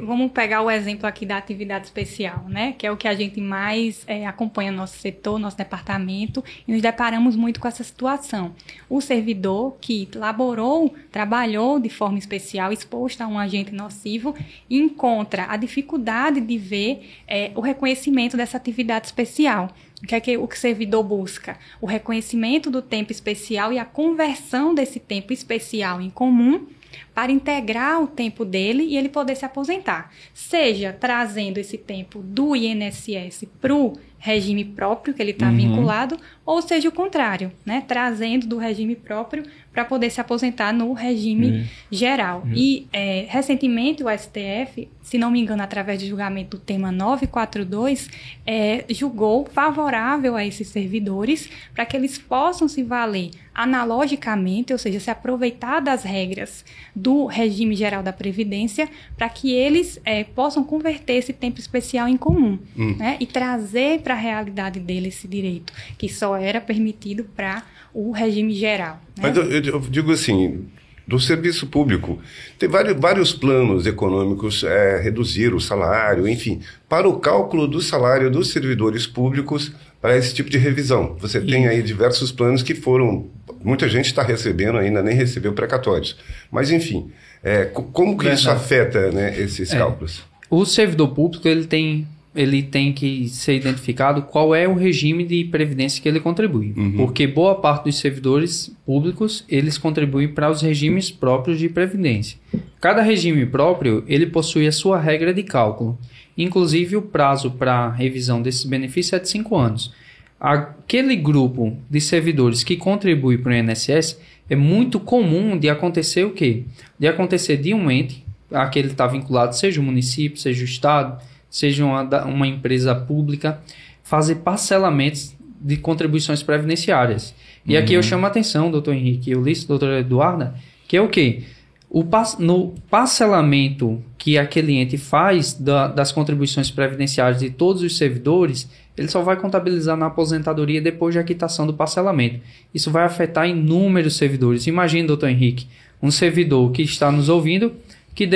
vamos pegar o exemplo aqui da atividade especial, né? Que é o que a gente mais é, acompanha no nosso setor, nosso departamento, e nos deparamos muito com essa situação. O servidor que laborou, trabalhou de forma especial, exposto a um agente nocivo, encontra a dificuldade de ver é, o reconhecimento dessa atividade especial. O que é que o servidor busca? O reconhecimento do tempo especial e a conversão desse tempo especial em comum para integrar o tempo dele e ele poder se aposentar. Seja trazendo esse tempo do INSS para o regime próprio que ele está uhum. vinculado, ou seja o contrário, né? trazendo do regime próprio para poder se aposentar no regime uhum. geral. Uhum. E é, recentemente o STF, se não me engano, através de julgamento do tema 942, é, julgou favorável a esses servidores para que eles possam se valer analogicamente, ou seja, se aproveitar das regras do regime geral da Previdência para que eles é, possam converter esse tempo especial em comum hum. né? e trazer para a realidade dele esse direito, que só era permitido para o regime geral. Né? Mas eu, eu, digo assim, do serviço público. Tem vários, vários planos econômicos, é, reduzir o salário, enfim, para o cálculo do salário dos servidores públicos para esse tipo de revisão. Você tem aí diversos planos que foram. Muita gente está recebendo ainda, nem recebeu precatórios. Mas, enfim, é, como que Verdade. isso afeta né, esses é, cálculos? O servidor público ele tem ele tem que ser identificado qual é o regime de previdência que ele contribui. Uhum. Porque boa parte dos servidores públicos, eles contribuem para os regimes próprios de previdência. Cada regime próprio, ele possui a sua regra de cálculo. Inclusive, o prazo para revisão desses benefícios é de 5 anos. Aquele grupo de servidores que contribui para o INSS é muito comum de acontecer o quê? De acontecer de um ente, aquele está vinculado, seja o município, seja o estado, seja uma, uma empresa pública, fazer parcelamentos de contribuições previdenciárias. E uhum. aqui eu uhum. chamo a atenção, doutor Henrique e Ulisses, doutora Eduarda, que é o quê? O, no parcelamento que a cliente faz da, das contribuições previdenciárias de todos os servidores, ele só vai contabilizar na aposentadoria depois da quitação do parcelamento. Isso vai afetar inúmeros servidores. Imagine, doutor Henrique, um servidor que está nos ouvindo, que,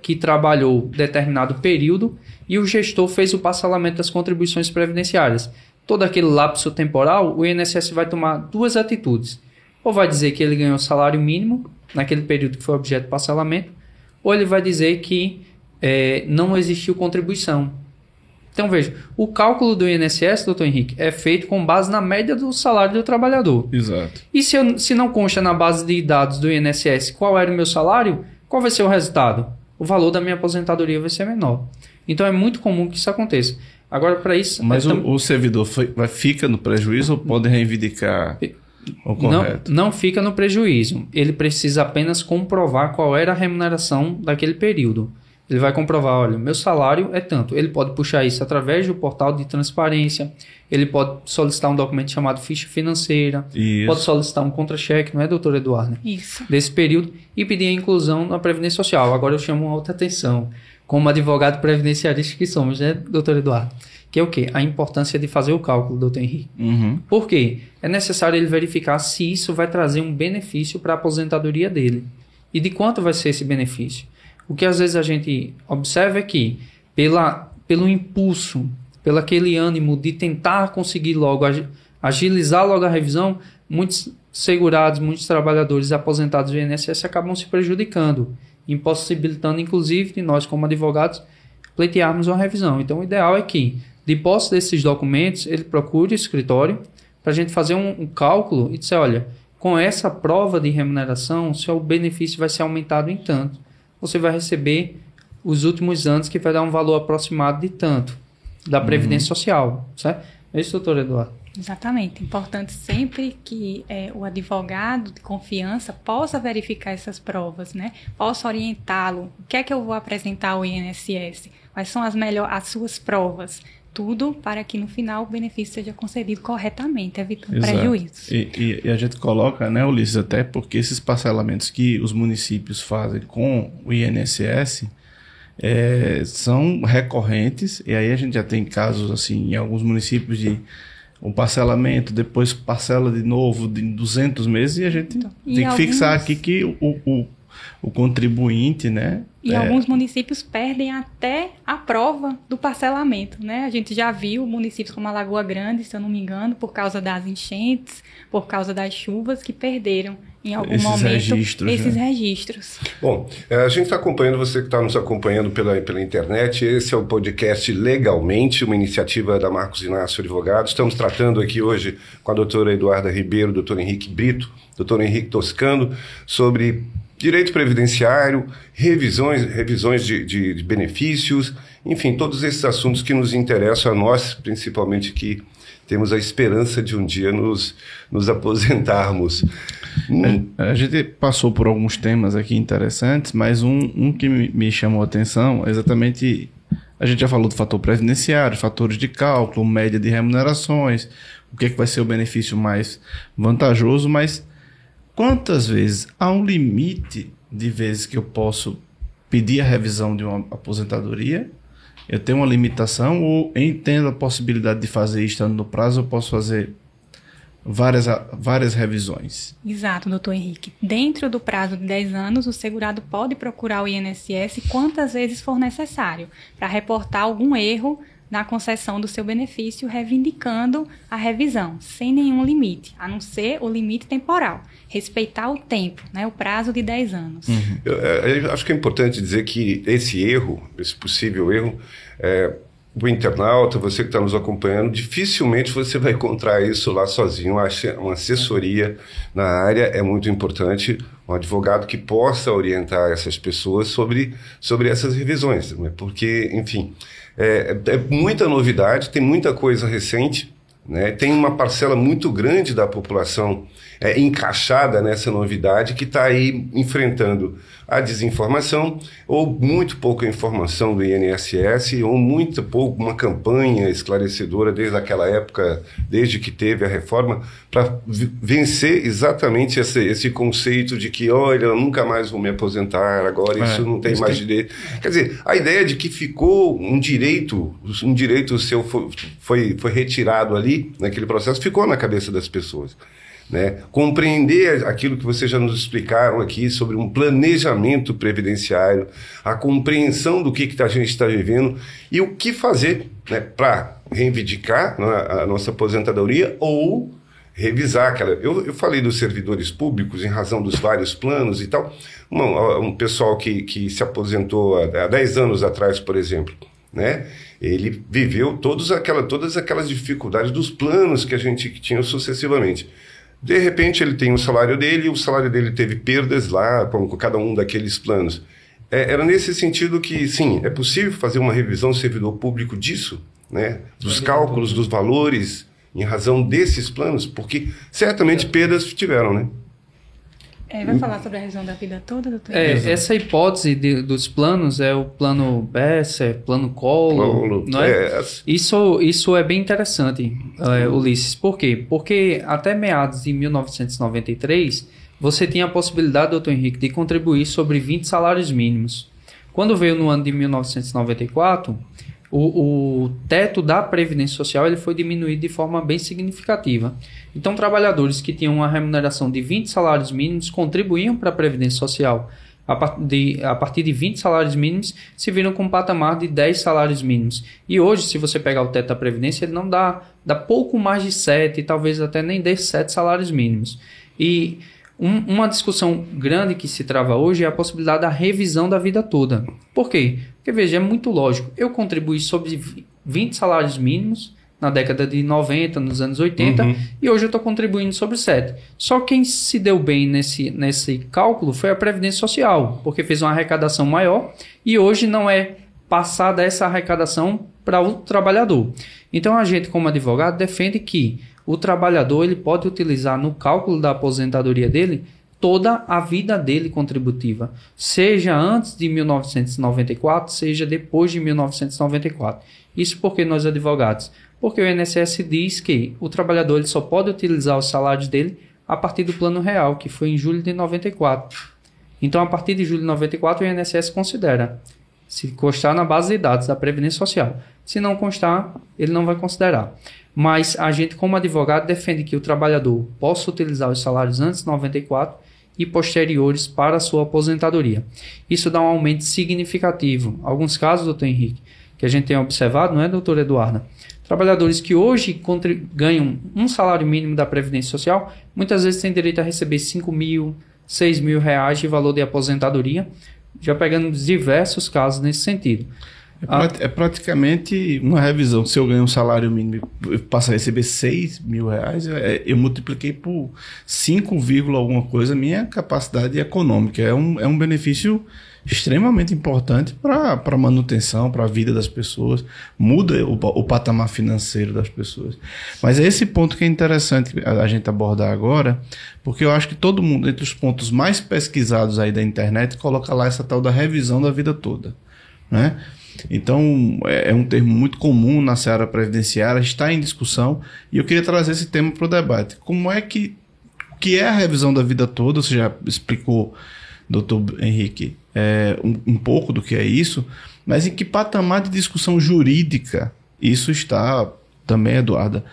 que trabalhou determinado período e o gestor fez o parcelamento das contribuições previdenciárias. Todo aquele lapso temporal, o INSS vai tomar duas atitudes. Ou vai dizer que ele ganhou salário mínimo naquele período que foi objeto de parcelamento, ou ele vai dizer que é, não existiu contribuição. Então veja, o cálculo do INSS, doutor Henrique, é feito com base na média do salário do trabalhador. Exato. E se, eu, se não consta na base de dados do INSS qual era o meu salário, qual vai ser o resultado? O valor da minha aposentadoria vai ser menor. Então é muito comum que isso aconteça. Agora, para isso. Mas é o, o, servidor fica no prejuízo ou pode reivindicar o correto? Não, não fica no prejuízo. Ele precisa apenas comprovar qual era a remuneração daquele período. Ele vai comprovar, olha, meu salário é tanto. Ele pode puxar isso através do portal de transparência. Ele pode solicitar um documento chamado ficha financeira. Isso. Pode solicitar um contra-cheque, não é, doutor Eduardo? Isso. Desse período e pedir a inclusão na Previdência Social. Agora eu chamo uma outra atenção. Como advogado previdenciarista que somos, né, doutor Eduardo? Que é o quê? A importância de fazer o cálculo, doutor Henrique. Uhum. Por quê? É necessário ele verificar se isso vai trazer um benefício para a aposentadoria dele. E de quanto vai ser esse benefício? O que às vezes a gente observa é que, pela, pelo impulso, pelo aquele ânimo de tentar conseguir logo, agilizar logo a revisão, muitos segurados, muitos trabalhadores aposentados do INSS acabam se prejudicando, impossibilitando inclusive de nós como advogados pleitearmos uma revisão. Então o ideal é que, de posse desses documentos, ele procure o escritório para a gente fazer um, um cálculo e dizer, olha, com essa prova de remuneração, seu benefício vai ser aumentado em tanto você vai receber os últimos anos que vai dar um valor aproximado de tanto da uhum. Previdência uhum. Social, certo? É isso, doutor Eduardo? Exatamente. Importante sempre que é, o advogado de confiança possa verificar essas provas, né? Possa orientá-lo. O que é que eu vou apresentar ao INSS? Quais são as melhores, as suas provas? Tudo para que no final o benefício seja concedido corretamente, evitando Exato. prejuízos. E, e, e, a gente coloca, né, Ulisses, até porque esses parcelamentos que os municípios fazem com o INSS é, são recorrentes, e aí a gente já tem casos assim em alguns municípios de um parcelamento, depois parcela de novo de 200 meses, e a gente então, tem que alguns... fixar aqui que o, o o contribuinte, né? E é... alguns municípios perdem até a prova do parcelamento, né? A gente já viu municípios como a Lagoa Grande, se eu não me engano, por causa das enchentes, por causa das chuvas, que perderam em algum esses momento registros, esses né? registros. Bom, é, a gente está acompanhando, você que está nos acompanhando pela, pela internet, esse é o podcast Legalmente, uma iniciativa da Marcos Inácio Advogados. Estamos tratando aqui hoje com a doutora Eduarda Ribeiro, doutor Henrique Brito, doutor Henrique Toscano, sobre direito previdenciário, revisões, revisões de, de, de, benefícios, enfim, todos esses assuntos que nos interessam a nós, principalmente que temos a esperança de um dia nos, nos <laughs> aposentarmos. Hum. A, a, gente passou por alguns temas aqui interessantes, mas um, um que me, me chamou a atenção é exatamente. A gente já falou do fator previdenciário, fatores de cálculo, média de remunerações, o que, é que vai ser o benefício mais vantajoso, mas Quantas vezes há um limite de vezes que eu posso pedir a revisão de uma aposentadoria? Eu tenho uma limitação ou entendo a possibilidade de fazer estando no prazo, eu posso fazer várias, várias revisões. Exato, doutor Henrique. Dentro do prazo de 10 anos, o segurado pode procurar o INSS quantas vezes for necessário para reportar algum erro na concessão do seu benefício, reivindicando a revisão, sem nenhum limite, a não ser o limite temporal. Respeitar o tempo, né, o prazo de 10 anos. Uhum. Eu, é, eu, acho que é importante dizer que esse erro, esse possível erro, é, do internauta, você que está nos acompanhando, dificilmente você vai encontrar isso lá sozinho. Uma assessoria na área é muito importante, um advogado que possa orientar essas pessoas sobre, sobre essas revisões, né? porque, enfim, é, é muita novidade, tem muita coisa recente. Né? Tem uma parcela muito grande da população é, encaixada nessa novidade que está aí enfrentando a desinformação ou muito pouca informação do INSS ou muito pouco uma campanha esclarecedora desde aquela época, desde que teve a reforma, para vencer exatamente esse, esse conceito de que, olha, eu nunca mais vou me aposentar, agora é, isso não tem mais tem... direito. Quer dizer, a ideia de que ficou um direito, um direito seu foi, foi, foi retirado ali, naquele processo, ficou na cabeça das pessoas. Né? Compreender aquilo que vocês já nos explicaram aqui sobre um planejamento previdenciário, a compreensão do que, que a gente está vivendo e o que fazer né, para reivindicar né, a nossa aposentadoria ou revisar aquela. Eu, eu falei dos servidores públicos em razão dos vários planos e tal. Um, um pessoal que, que se aposentou há, há 10 anos atrás, por exemplo, né? Ele viveu todos aquela, todas aquelas dificuldades dos planos que a gente tinha sucessivamente. De repente ele tem o salário dele e o salário dele teve perdas lá com, com cada um daqueles planos. É, era nesse sentido que, sim, é possível fazer uma revisão do servidor público disso, né? dos cálculos, dos valores, em razão desses planos, porque certamente perdas tiveram, né? É, vai falar sobre a revisão da vida toda, doutor? É, essa hipótese de, dos planos é o plano Besser, plano Collor, não é? é? Isso, isso é bem interessante, é, Ulisses. Por quê? Porque até meados de 1993, você tinha a possibilidade, doutor Henrique, de contribuir sobre 20 salários mínimos. Quando veio no ano de 1994, o, o teto da Previdência Social ele foi diminuído de forma bem significativa. Então, trabalhadores que tinham uma remuneração de 20 salários mínimos contribuíam para a Previdência Social. A, part de, a partir de 20 salários mínimos, se viram com um patamar de 10 salários mínimos. E hoje, se você pegar o teto da Previdência, ele não dá, dá pouco mais de 7, talvez até nem dê 7 salários mínimos. E um, uma discussão grande que se trava hoje é a possibilidade da revisão da vida toda. Por quê? Porque, veja, é muito lógico. Eu contribuí sobre 20 salários mínimos na década de 90, nos anos 80, uhum. e hoje eu estou contribuindo sobre 7. Só quem se deu bem nesse, nesse cálculo foi a Previdência Social, porque fez uma arrecadação maior e hoje não é passada essa arrecadação para o trabalhador. Então a gente, como advogado, defende que o trabalhador ele pode utilizar no cálculo da aposentadoria dele toda a vida dele contributiva, seja antes de 1994, seja depois de 1994. Isso porque nós advogados, porque o INSS diz que o trabalhador ele só pode utilizar os salários dele a partir do plano real, que foi em julho de 94. Então, a partir de julho de 94, o INSS considera se constar na base de dados da Previdência Social. Se não constar, ele não vai considerar. Mas a gente, como advogado, defende que o trabalhador possa utilizar os salários antes de 94 e posteriores para a sua aposentadoria. Isso dá um aumento significativo. Alguns casos, doutor Henrique, que a gente tem observado, não é, doutor Eduardo? Trabalhadores que hoje ganham um salário mínimo da Previdência Social, muitas vezes têm direito a receber 5 mil, 6 mil reais de valor de aposentadoria, já pegando diversos casos nesse sentido. É, ah. é, praticamente uma revisão. Se eu ganho um salário mínimo e passo a receber 6 mil reais, é, eu multipliquei por 5, alguma coisa minha capacidade econômica. É um, é um benefício extremamente importante para a manutenção, para a vida das pessoas, muda o, o, patamar financeiro das pessoas. Mas é esse ponto que é interessante a, a gente abordar agora, porque eu acho que todo mundo, entre os pontos mais pesquisados aí da internet, coloca lá essa tal da revisão da vida toda. Né? Então, é, é um termo muito comum na seara previdenciária, está em discussão, e eu queria trazer esse tema para o debate. Como é que, que é a revisão da vida toda? Você já explicou, doutor Henrique, é, um, um pouco do que é isso, mas em que patamar de discussão jurídica isso está, também, Eduarda,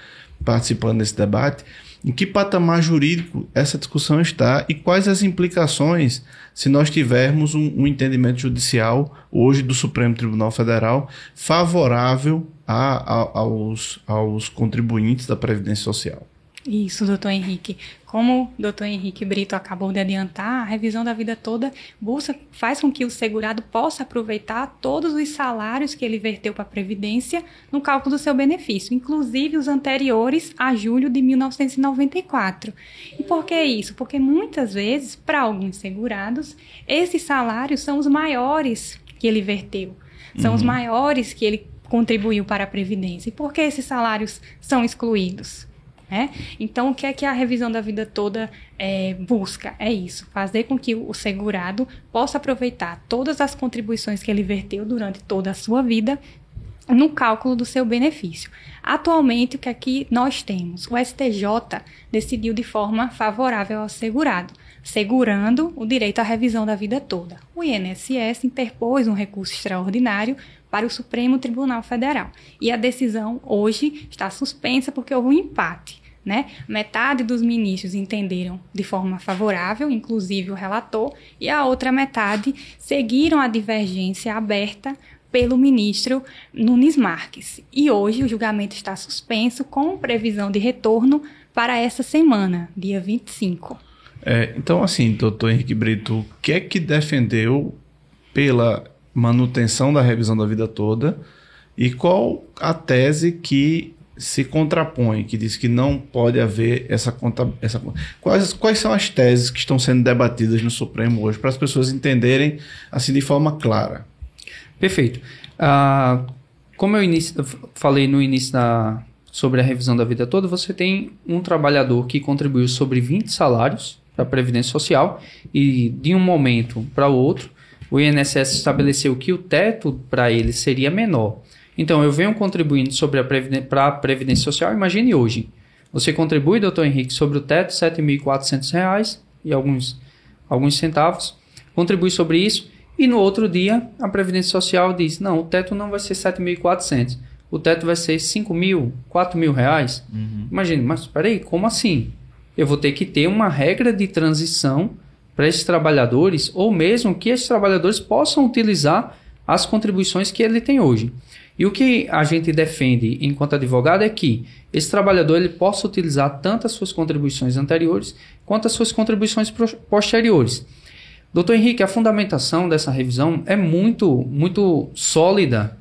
participando desse debate, em que patamar jurídico essa discussão está e quais as implicações se nós tivermos um, um entendimento judicial hoje do Supremo Tribunal Federal favorável a, a, aos, aos contribuintes da Previdência Social? Isso, doutor Henrique. Como o doutor Henrique Brito acabou de adiantar, a revisão da vida toda busca, faz com que o segurado possa aproveitar todos os salários que ele verteu para a Previdência no cálculo do seu benefício, inclusive os anteriores a julho de 1994. E por que isso? Porque muitas vezes, para alguns segurados, esses salários são os maiores que ele verteu, são uhum. os maiores que ele contribuiu para a Previdência. E por que esses salários são excluídos? É? Então, o que é que a revisão da vida toda é, busca? É isso, fazer com que o segurado possa aproveitar todas as contribuições que ele verteu durante toda a sua vida no cálculo do seu benefício. Atualmente, o que aqui nós temos? O STJ decidiu de forma favorável ao segurado, segurando o direito à revisão da vida toda. O INSS interpôs um recurso extraordinário para o Supremo Tribunal Federal. E a decisão hoje está suspensa porque houve um empate. Né? Metade dos ministros entenderam de forma favorável, inclusive o relator, e a outra metade seguiram a divergência aberta pelo ministro Nunes Marques. E hoje o julgamento está suspenso com previsão de retorno para essa semana, dia 25. É, então, assim, doutor Henrique Brito, o que é que defendeu pela manutenção da revisão da vida toda e qual a tese que se contrapõe, que diz que não pode haver essa conta. Essa, quais, quais são as teses que estão sendo debatidas no Supremo hoje, para as pessoas entenderem assim de forma clara? Perfeito. Ah, como eu falei no início da, sobre a revisão da vida toda, você tem um trabalhador que contribuiu sobre 20 salários para a Previdência Social e de um momento para o outro, o INSS estabeleceu que o teto para ele seria menor. Então, eu venho contribuindo sobre a para a Previdência Social. Imagine hoje, você contribui, doutor Henrique, sobre o teto, R$ 7.400 e alguns, alguns centavos, contribui sobre isso e no outro dia, a Previdência Social diz: não, o teto não vai ser 7.400, o teto vai ser 5 mil, 4 mil reais. Uhum. Imagine, mas peraí, como assim? Eu vou ter que ter uma regra de transição para esses trabalhadores, ou mesmo que esses trabalhadores possam utilizar as contribuições que ele tem hoje. E o que a gente defende enquanto advogado é que esse trabalhador ele possa utilizar tanto as suas contribuições anteriores quanto as suas contribuições posteriores. Doutor Henrique, a fundamentação dessa revisão é muito, muito sólida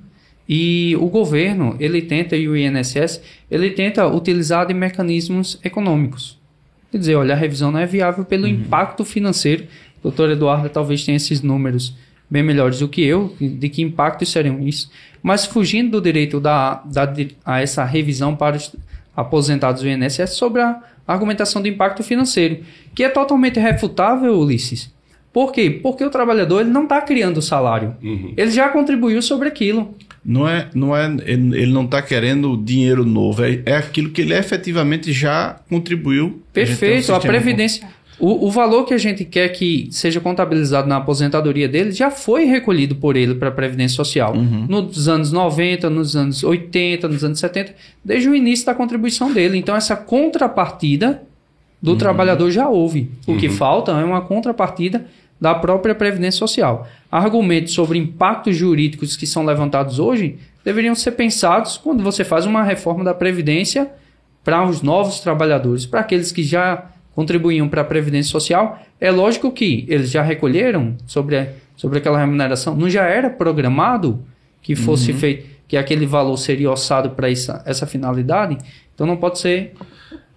e o governo, ele tenta, e o INSS, ele tenta utilizar de mecanismos econômicos. Quer dizer, olha, a revisão não é viável pelo uhum. impacto financeiro. O doutor Eduardo talvez tenha esses números bem melhores do que eu, de que impacto seriam isso. Mas fugindo do direito da, da, a essa revisão para os aposentados do INSS sobre a argumentação do impacto financeiro, que é totalmente refutável, Ulisses. Por quê? Porque o trabalhador ele não está criando salário. Uhum. Ele já contribuiu sobre aquilo. Não é, não é, ele não está querendo dinheiro novo, é, é aquilo que ele efetivamente já contribuiu. Perfeito, a, a previdência. O, o, valor que a gente quer que seja contabilizado na aposentadoria dele já foi recolhido por ele para a Previdência Social. Uhum. Nos anos 90, nos anos 80, nos anos 70, desde o início da contribuição dele. Então, essa contrapartida do uhum. trabalhador já houve. O uhum. que falta é uma contrapartida da própria Previdência Social. Argumentos sobre impactos jurídicos que são levantados hoje deveriam ser pensados quando você faz uma reforma da Previdência para os novos trabalhadores, para aqueles que já contribuíam para a Previdência Social. É lógico que eles já recolheram sobre, sobre aquela remuneração, não já era programado que fosse uhum. feito, que aquele valor seria orçado para essa, essa finalidade, então não pode ser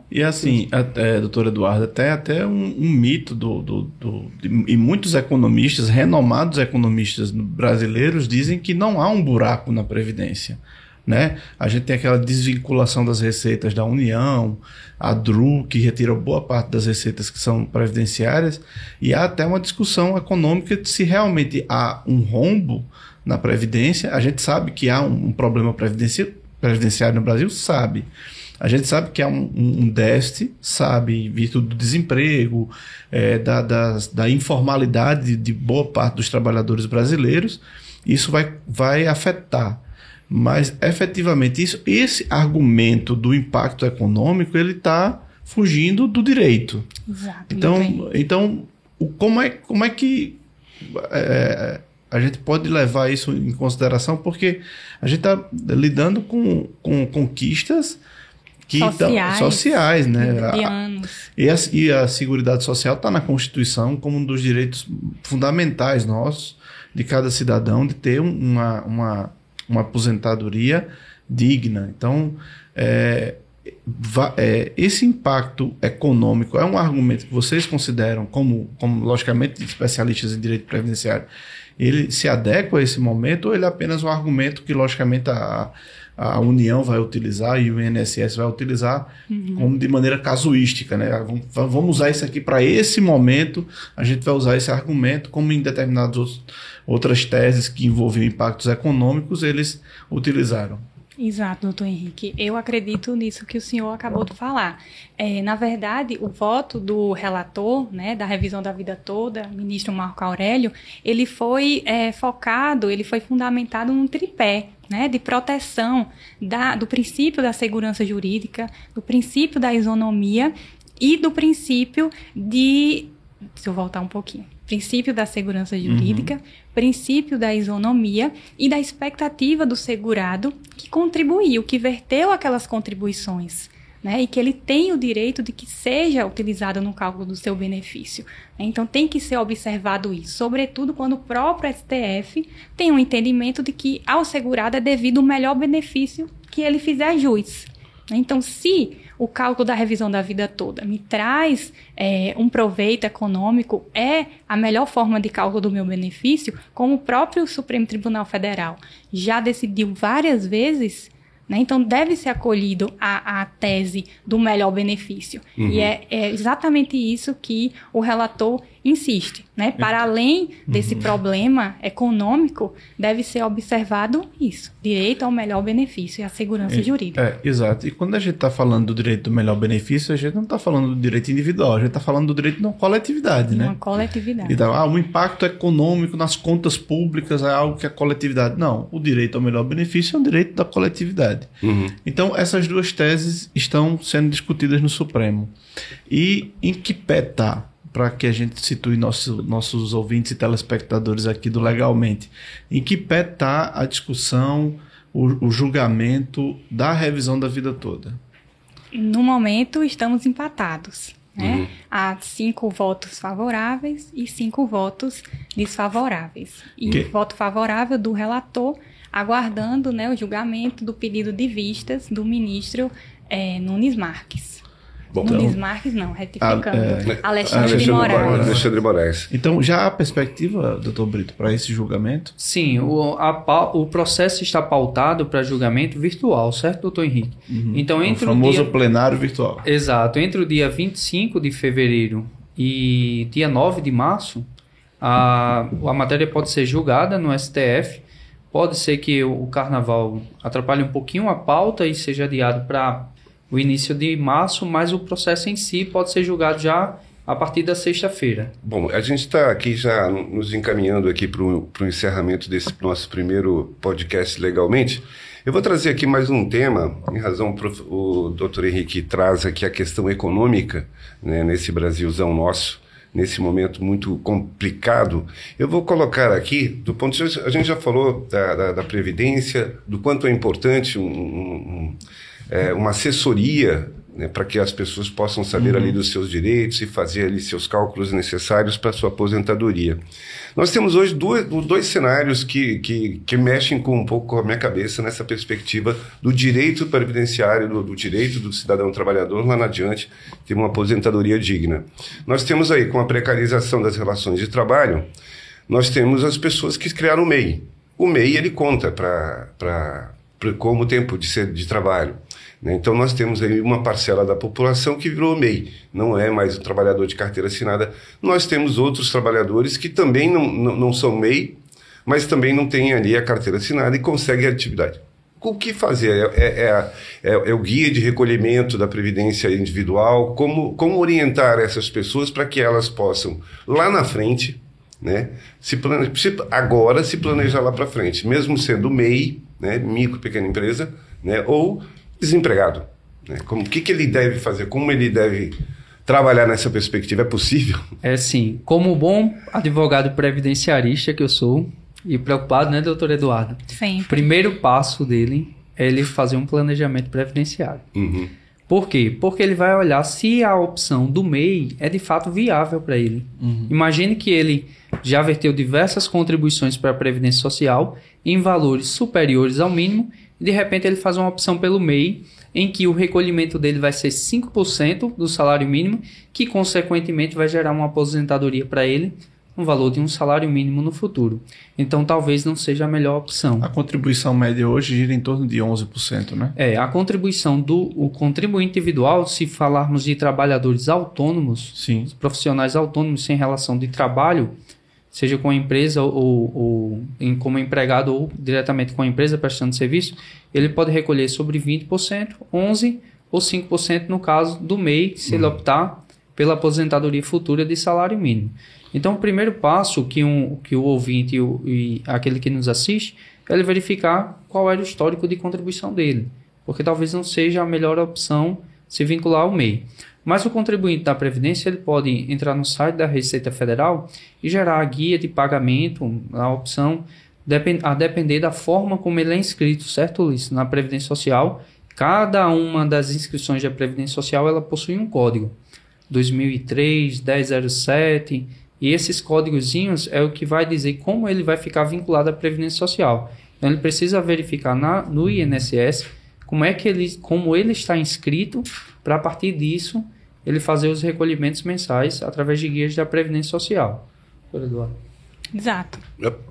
e assim, até, doutor Eduardo, até, até um, um mito do, do, do e muitos economistas, renomados economistas brasileiros, dizem que não há um buraco na Previdência. Né? A gente tem aquela desvinculação das receitas da União, a DRU, que retira boa parte das receitas que são previdenciárias, e há até uma discussão econômica de se realmente há um rombo na Previdência. A gente sabe que há um, um problema previdenciário no Brasil, sabe. A gente sabe que há um, um déficit, sabe, visto do desemprego, é, da, da, da, informalidade de boa parte dos trabalhadores brasileiros. Isso vai, vai afetar. Mas, efetivamente, isso, esse argumento do impacto econômico, ele está fugindo do direito. Exato. Então, então como, é, como é que é, a gente pode levar isso em consideração? Porque a gente está lidando com, com conquistas que sociais, sociais né? E a, e a Seguridade Social está na Constituição como um dos direitos fundamentais nossos, de cada cidadão, de ter uma, uma, uma aposentadoria digna. Então, é, é, esse impacto econômico é um argumento que vocês consideram, como, como logicamente especialistas em direito previdenciário, ele se adequa a esse momento ou ele é apenas um argumento que, logicamente, a, a União vai utilizar e o INSS vai utilizar uhum. como de maneira casuística, né? Vamos usar isso aqui para esse momento, a gente vai usar esse argumento, como em determinadas outras teses que envolviam impactos econômicos, eles utilizaram. Exato, doutor Henrique. Eu acredito nisso que o senhor acabou de falar. É, na verdade, o voto do relator, né, da revisão da vida toda, ministro Marco Aurélio, ele foi é, focado, ele foi fundamentado num tripé, né, de proteção da, do princípio da segurança jurídica, do princípio da isonomia e do princípio de. Deixa eu voltar um pouquinho princípio da segurança jurídica, uhum. princípio da isonomia e da expectativa do segurado que contribuiu, que verteu aquelas contribuições. Né, e que ele tem o direito de que seja utilizado no cálculo do seu benefício. Então tem que ser observado isso, sobretudo quando o próprio STF tem um entendimento de que ao segurado é devido o melhor benefício que ele fizer jus. Então, se o cálculo da revisão da vida toda me traz é, um proveito econômico, é a melhor forma de cálculo do meu benefício, como o próprio Supremo Tribunal Federal já decidiu várias vezes, né? Então, deve ser acolhido a, a tese do melhor benefício. Uhum. E é, é, exatamente isso que o relator insiste. Né? Para além desse uhum. problema econômico, deve ser observado isso: direito ao melhor benefício e a segurança é, jurídica. É, exato. E quando a gente está falando do direito do melhor benefício, a gente não está falando do direito individual, a gente está falando do direito da coletividade. Né? Uma coletividade. Então, ah, o impacto econômico nas contas públicas é algo que a coletividade. Não, o direito ao melhor benefício é um direito da coletividade. Uhum. Então, essas duas teses estão sendo discutidas no Supremo. E em que pé está? Para que a gente situe nosso, nossos ouvintes e telespectadores aqui do Legalmente. Em que pé está a discussão, o, o, julgamento da revisão da vida toda? No momento, estamos empatados. Né? Uhum. Há cinco votos favoráveis e cinco votos desfavoráveis. E que? voto favorável do relator, aguardando né, o julgamento do pedido de vistas do ministro é, Nunes Marques. Bom, Nunes então, Marques não, retificando. A, é, Alexandre, Alexandre de Moraes. Alexandre Moraes. Então, já há perspectiva, doutor Brito, para esse julgamento? Sim, o, a, o processo está pautado para julgamento virtual, certo, doutor Henrique? Uhum. Então, entre o famoso o dia... plenário virtual. Exato. Entre o dia 25 de fevereiro e dia 9 de março, a, a matéria pode ser julgada no STF. Pode ser que o carnaval atrapalhe um pouquinho a pauta e seja adiado para o início de março, mas o processo em si pode ser julgado já a partir da sexta-feira. Bom, a gente está aqui já nos encaminhando aqui para o encerramento desse nosso primeiro podcast legalmente. Eu vou trazer aqui mais um tema, em razão o doutor Henrique traz aqui a questão econômica né, nesse Brasilzão nosso, nesse momento muito complicado. Eu vou colocar aqui, do ponto de vista, a gente já falou da, da, da Previdência, do quanto é importante um, um é, uma assessoria né, para que as pessoas possam saber uhum. ali dos seus direitos e fazer ali seus cálculos necessários para sua aposentadoria. Nós temos hoje dois, dois cenários que, que, que, mexem com um pouco com a minha cabeça nessa perspectiva do direito previdenciário, do, do direito do cidadão trabalhador lá na adiante ter uma aposentadoria digna. Nós temos aí, com a precarização das relações de trabalho, nós temos as pessoas que criaram o MEI. O MEI, ele conta para como tempo de, ser, de trabalho. Né? Então, nós temos aí uma parcela da população que virou MEI, não é mais um trabalhador de carteira assinada. Nós temos outros trabalhadores que também não, não, não são MEI, mas também não têm ali a carteira assinada e conseguem a atividade. O que fazer? É, é, é, é, o guia de recolhimento da previdência individual? Como, como orientar essas pessoas para que elas possam, lá na frente, né, se plane... agora se planejar lá para frente, mesmo sendo MEI, né, micro pequena empresa, né, ou desempregado. Né? Como, o que, que ele deve fazer? Como ele deve trabalhar nessa perspectiva? É possível? É sim. Como bom advogado previdenciarista que eu sou, e preocupado, né, doutor Eduardo? Sim. Primeiro passo dele é ele fazer um planejamento previdenciário. Uhum. Por quê? Porque ele vai olhar se a opção do MEI é de fato viável para ele. Uhum. Imagine que ele já verteu diversas contribuições para a Previdência Social em valores superiores ao mínimo de repente ele faz uma opção pelo MEI em que o recolhimento dele vai ser 5% do salário mínimo, que consequentemente vai gerar uma aposentadoria para ele no valor de um salário mínimo no futuro. Então talvez não seja a melhor opção. A contribuição média hoje gira em torno de 11%, né? É, a contribuição do o contribuinte individual, se falarmos de trabalhadores autônomos, Sim. profissionais autônomos sem relação de trabalho, seja com a empresa ou, ou em, como empregado ou diretamente com a empresa prestando serviço, ele pode recolher sobre 20%, 11% ou 5% no caso do MEI, se uhum. ele optar pela aposentadoria futura de salário mínimo. Então, o primeiro passo que, um, que o ouvinte e, o, e aquele que nos assiste é ele verificar qual era o histórico de contribuição dele, porque talvez não seja a melhor opção se vincular ao MEI. Mas o contribuinte da Previdência ele pode entrar no site da Receita Federal e gerar a guia de pagamento, a opção a depender da forma como ele é inscrito, certo, Ulisses? Na Previdência Social, cada uma das inscrições da Previdência Social ela possui um código. 2003, 1007, e esses códigozinhos é o que vai dizer como ele vai ficar vinculado à Previdência Social. Então ele precisa verificar na, no INSS como é que ele, como ele está inscrito, para a partir disso ele fazer os recolhimentos mensais através de guias da Previdência Social. Eduardo. Exato.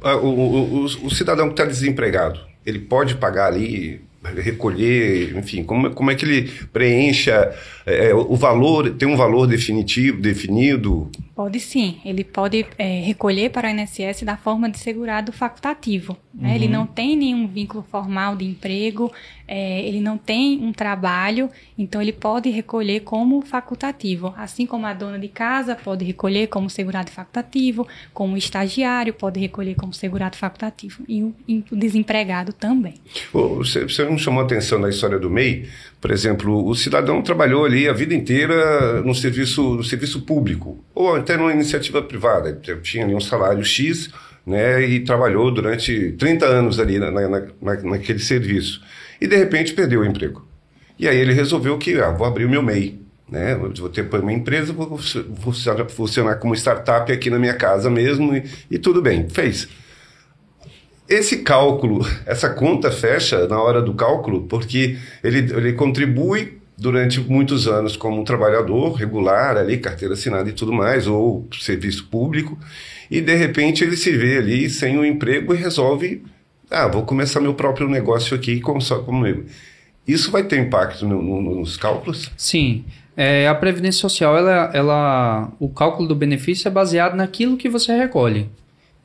O, o, o, o cidadão que está desempregado, ele pode pagar ali recolher, enfim, como, como é que ele preencha é, o valor, tem um valor definitivo, definido? Pode sim, ele pode é, recolher para o INSS da forma de segurado facultativo. Né? Uhum. Ele não tem nenhum vínculo formal de emprego, é, ele não tem um trabalho, então ele pode recolher como facultativo. Assim como a dona de casa pode recolher como segurado facultativo, como o estagiário pode recolher como segurado facultativo e o, e o desempregado também. Você, você não chamou a atenção na história do MEI? Por exemplo, o cidadão trabalhou ali a vida inteira no serviço, no serviço público, ou até numa iniciativa privada. Tinha ali um salário X, né, e trabalhou durante 30 anos ali na, na, na, naquele serviço. E de repente perdeu o emprego. E aí ele resolveu que, ah, vou abrir o meu MEI. Né? Vou ter uma empresa, vou funcionar, funcionar como startup aqui na minha casa mesmo, e, e tudo bem. Fez. Esse cálculo, essa conta fecha na hora do cálculo, porque ele, ele contribui durante muitos anos como um trabalhador regular ali, carteira assinada e tudo mais, ou serviço público, e de repente ele se vê ali sem um emprego e resolve, ah, vou começar meu próprio negócio aqui como só como eu. Isso vai ter impacto no, no, nos cálculos? Sim. É, a Previdência Social, ela, ela, o cálculo do benefício é baseado naquilo que você recolhe.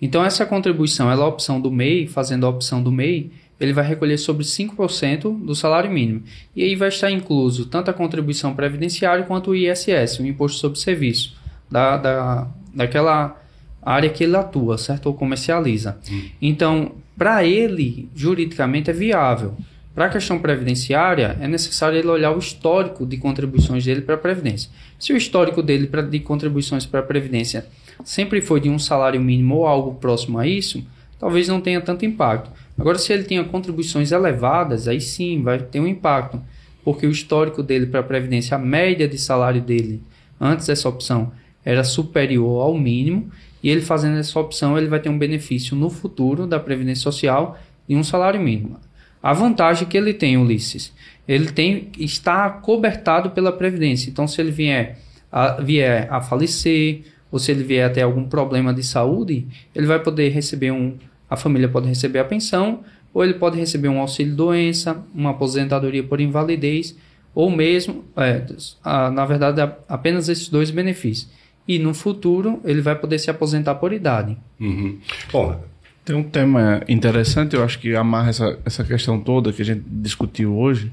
Então, essa contribuição, ela é a opção do MEI, fazendo a opção do MEI, ele vai recolher sobre 5% do salário mínimo. E aí vai estar incluso tanto a contribuição previdenciária quanto o ISS, o Imposto sobre Serviço, da, da, daquela área que ele atua, certo? Ou comercializa. Hum. Então, para ele, juridicamente é viável. Para a questão previdenciária, é necessário ele olhar o histórico de contribuições dele para a Previdência. Se o histórico dele pra, de contribuições para a Previdência sempre foi de um salário mínimo ou algo próximo a isso, talvez não tenha tanto impacto. Agora, se ele tem contribuições elevadas, aí sim vai ter um impacto, porque o histórico dele para a Previdência, a média de salário dele antes dessa opção era superior ao mínimo, e ele fazendo essa opção, ele vai ter um benefício no futuro da Previdência Social de um salário mínimo. A vantagem que ele tem, Ulisses, ele tem está cobertado pela Previdência. Então, se ele vier a, vier a falecer, ou se ele vier a ter algum problema de saúde, ele vai poder receber um. A família pode receber a pensão, ou ele pode receber um auxílio doença, uma aposentadoria por invalidez, ou mesmo, é, a, na verdade, a, apenas esses dois benefícios. E no futuro ele vai poder se aposentar por idade. Uhum. Bom, tem um tema interessante, eu acho que amarra essa, essa questão toda que a gente discutiu hoje,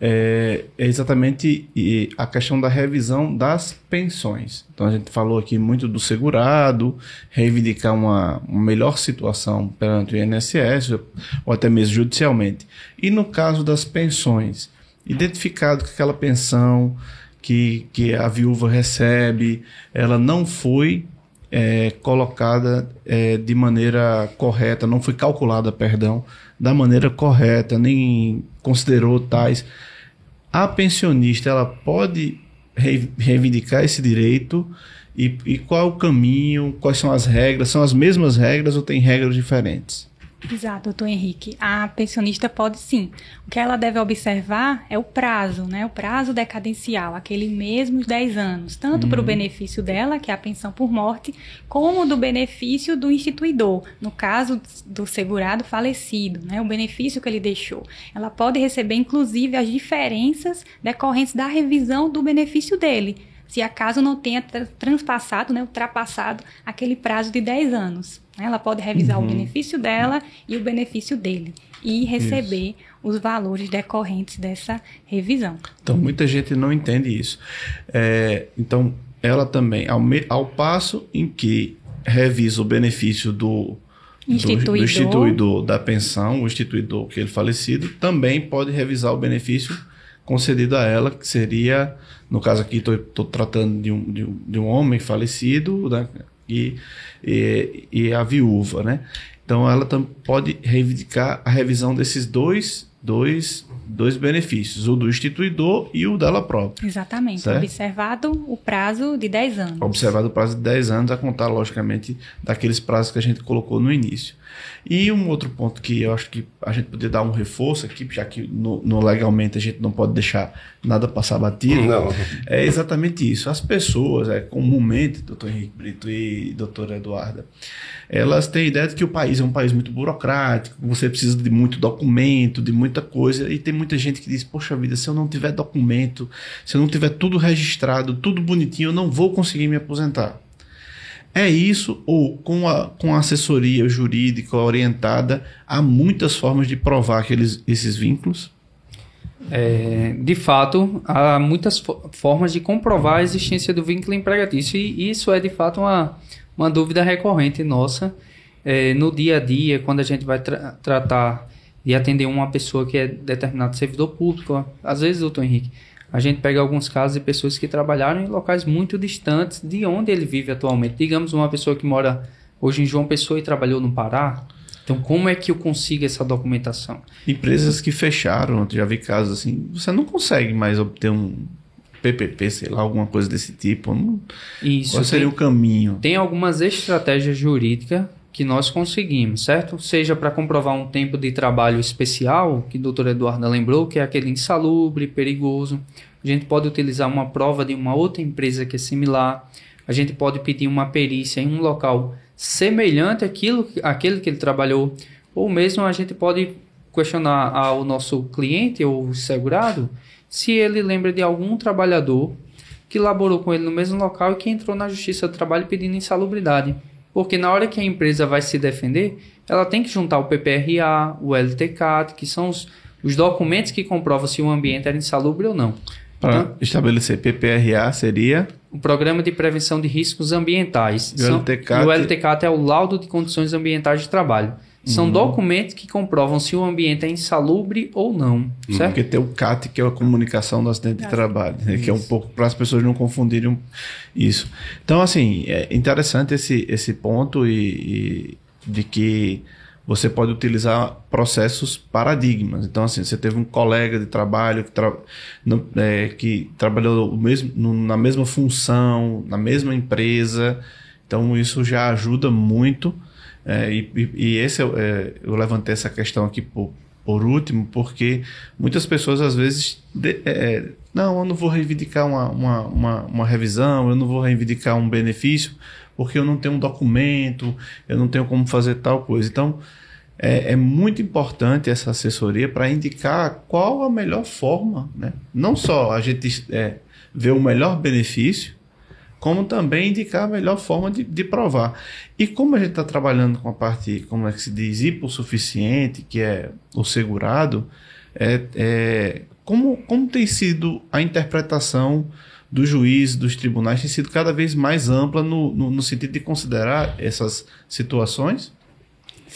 é, é, exatamente a questão da revisão das pensões. Então a gente falou aqui muito do segurado, reivindicar uma, melhor situação perante o INSS ou até mesmo judicialmente. E no caso das pensões, identificado que aquela pensão que, que a viúva recebe, ela não foi é, colocada é, de maneira correta, não foi calculada, perdão, da maneira correta, nem considerou tais a pensionista ela pode reivindicar esse direito? E, e qual o caminho, quais são as regras, são as mesmas regras ou tem regras diferentes? Exato, doutor Henrique. A pensionista pode sim. O que ela deve observar é o prazo, né? O prazo decadencial, aquele mesmo 10 anos, tanto uhum. para o benefício dela, que é a pensão por morte, como do benefício do instituidor, no caso do segurado falecido, né? O benefício que ele deixou. Ela pode receber, inclusive, as diferenças decorrentes da revisão do benefício dele se acaso não tenha transpassado, né, ultrapassado aquele prazo de 10 anos. Ela pode revisar uhum. o benefício dela e o benefício dele e receber isso. os valores decorrentes dessa revisão. Então, muita gente não entende isso. É, então, ela também, ao, me, ao passo em que revisa o benefício do, instituidor. Do, do instituidor da pensão, o instituidor que ele falecido, também pode revisar o benefício concedido a ela, que seria, no caso aqui estou tratando de um, de um, de, um, homem falecido né, e, e, e, a viúva, né? Então ela pode reivindicar a revisão desses dois, dois dois benefícios, o do instituidor e o dela própria. Exatamente. Certo? Observado o prazo de 10 anos. Observado o prazo de 10 anos, a contar, logicamente, daqueles prazos que a gente colocou no início. E um outro ponto que eu acho que a gente poderia dar um reforço aqui, já que no, no legalmente a gente não pode deixar nada passar batido, não. é exatamente isso. As pessoas, é, comumente, doutor Henrique Brito e doutora Eduarda, elas têm a ideia de que o país é um país muito burocrático, você precisa de muito documento, de muita coisa, e tem muita gente que diz, poxa vida, se eu não tiver documento, se eu não tiver tudo registrado, tudo bonitinho, eu não vou conseguir me aposentar. É isso, ou com a, com assessoria jurídica orientada, há muitas formas de provar aqueles, esses vínculos? É, de fato, há muitas formas de comprovar a existência do vínculo empregatício e isso é de fato uma, uma dúvida recorrente nossa é, no dia a dia, quando a gente vai tra tratar de atender uma pessoa que é determinado servidor público. Às vezes, doutor Henrique, a gente pega alguns casos de pessoas que trabalharam em locais muito distantes de onde ele vive atualmente. Digamos uma pessoa que mora hoje em João Pessoa e trabalhou no Pará. Então, como é que eu consigo essa documentação? Empresas que fecharam, já vi casos assim, você não consegue mais obter um PPP, sei lá, alguma coisa desse tipo. Não... Isso. Qual seria tem, o caminho? Tem algumas estratégias jurídicas que nós conseguimos, certo? Seja para comprovar um tempo de trabalho especial, que o doutor Eduardo lembrou, que é aquele insalubre, perigoso. A gente pode utilizar uma prova de uma outra empresa que é similar. A gente pode pedir uma perícia em um local semelhante àquilo, àquele que ele trabalhou. Ou mesmo a gente pode questionar ao nosso cliente ou segurado se ele lembra de algum trabalhador que laborou com ele no mesmo local e que entrou na Justiça do Trabalho pedindo insalubridade. Porque na hora que a empresa vai se defender, ela tem que juntar o PPRA, o LTCAT, que são os, os documentos que comprovam se o ambiente era insalubre ou não. Para então, estabelecer PPRA seria? O Programa de Prevenção de Riscos Ambientais. E o, LTCAT... e o LTCAT é o Laudo de Condições Ambientais de Trabalho. São uhum. documentos que comprovam se o ambiente é insalubre ou não, uhum. certo? Porque tem o CAT, que é a comunicação do acidente de trabalho, né? que é um pouco para as pessoas não confundirem isso. Então, assim, é interessante esse, esse ponto e, e de que você pode utilizar processos paradigmas. Então, assim, você teve um colega de trabalho que, tra no, é, que trabalhou mesmo, no, na mesma função, na mesma empresa. Então, isso já ajuda muito é, e, e, esse é, eu levantei essa questão aqui por, por último, porque muitas pessoas às vezes. De, é, não, eu não vou reivindicar uma, uma, uma, uma, revisão, eu não vou reivindicar um benefício, porque eu não tenho um documento, eu não tenho como fazer tal coisa. Então, é, é muito importante essa assessoria para indicar qual a melhor forma. Né? Não só a gente é, ver o melhor benefício, como também indicar a melhor forma de, de provar. E como a gente está trabalhando com a parte, como é que se diz, hipossuficiente, que é o segurado, é, é, como, como tem sido a interpretação do juiz, dos tribunais, tem sido cada vez mais ampla no, no, no sentido de considerar essas situações?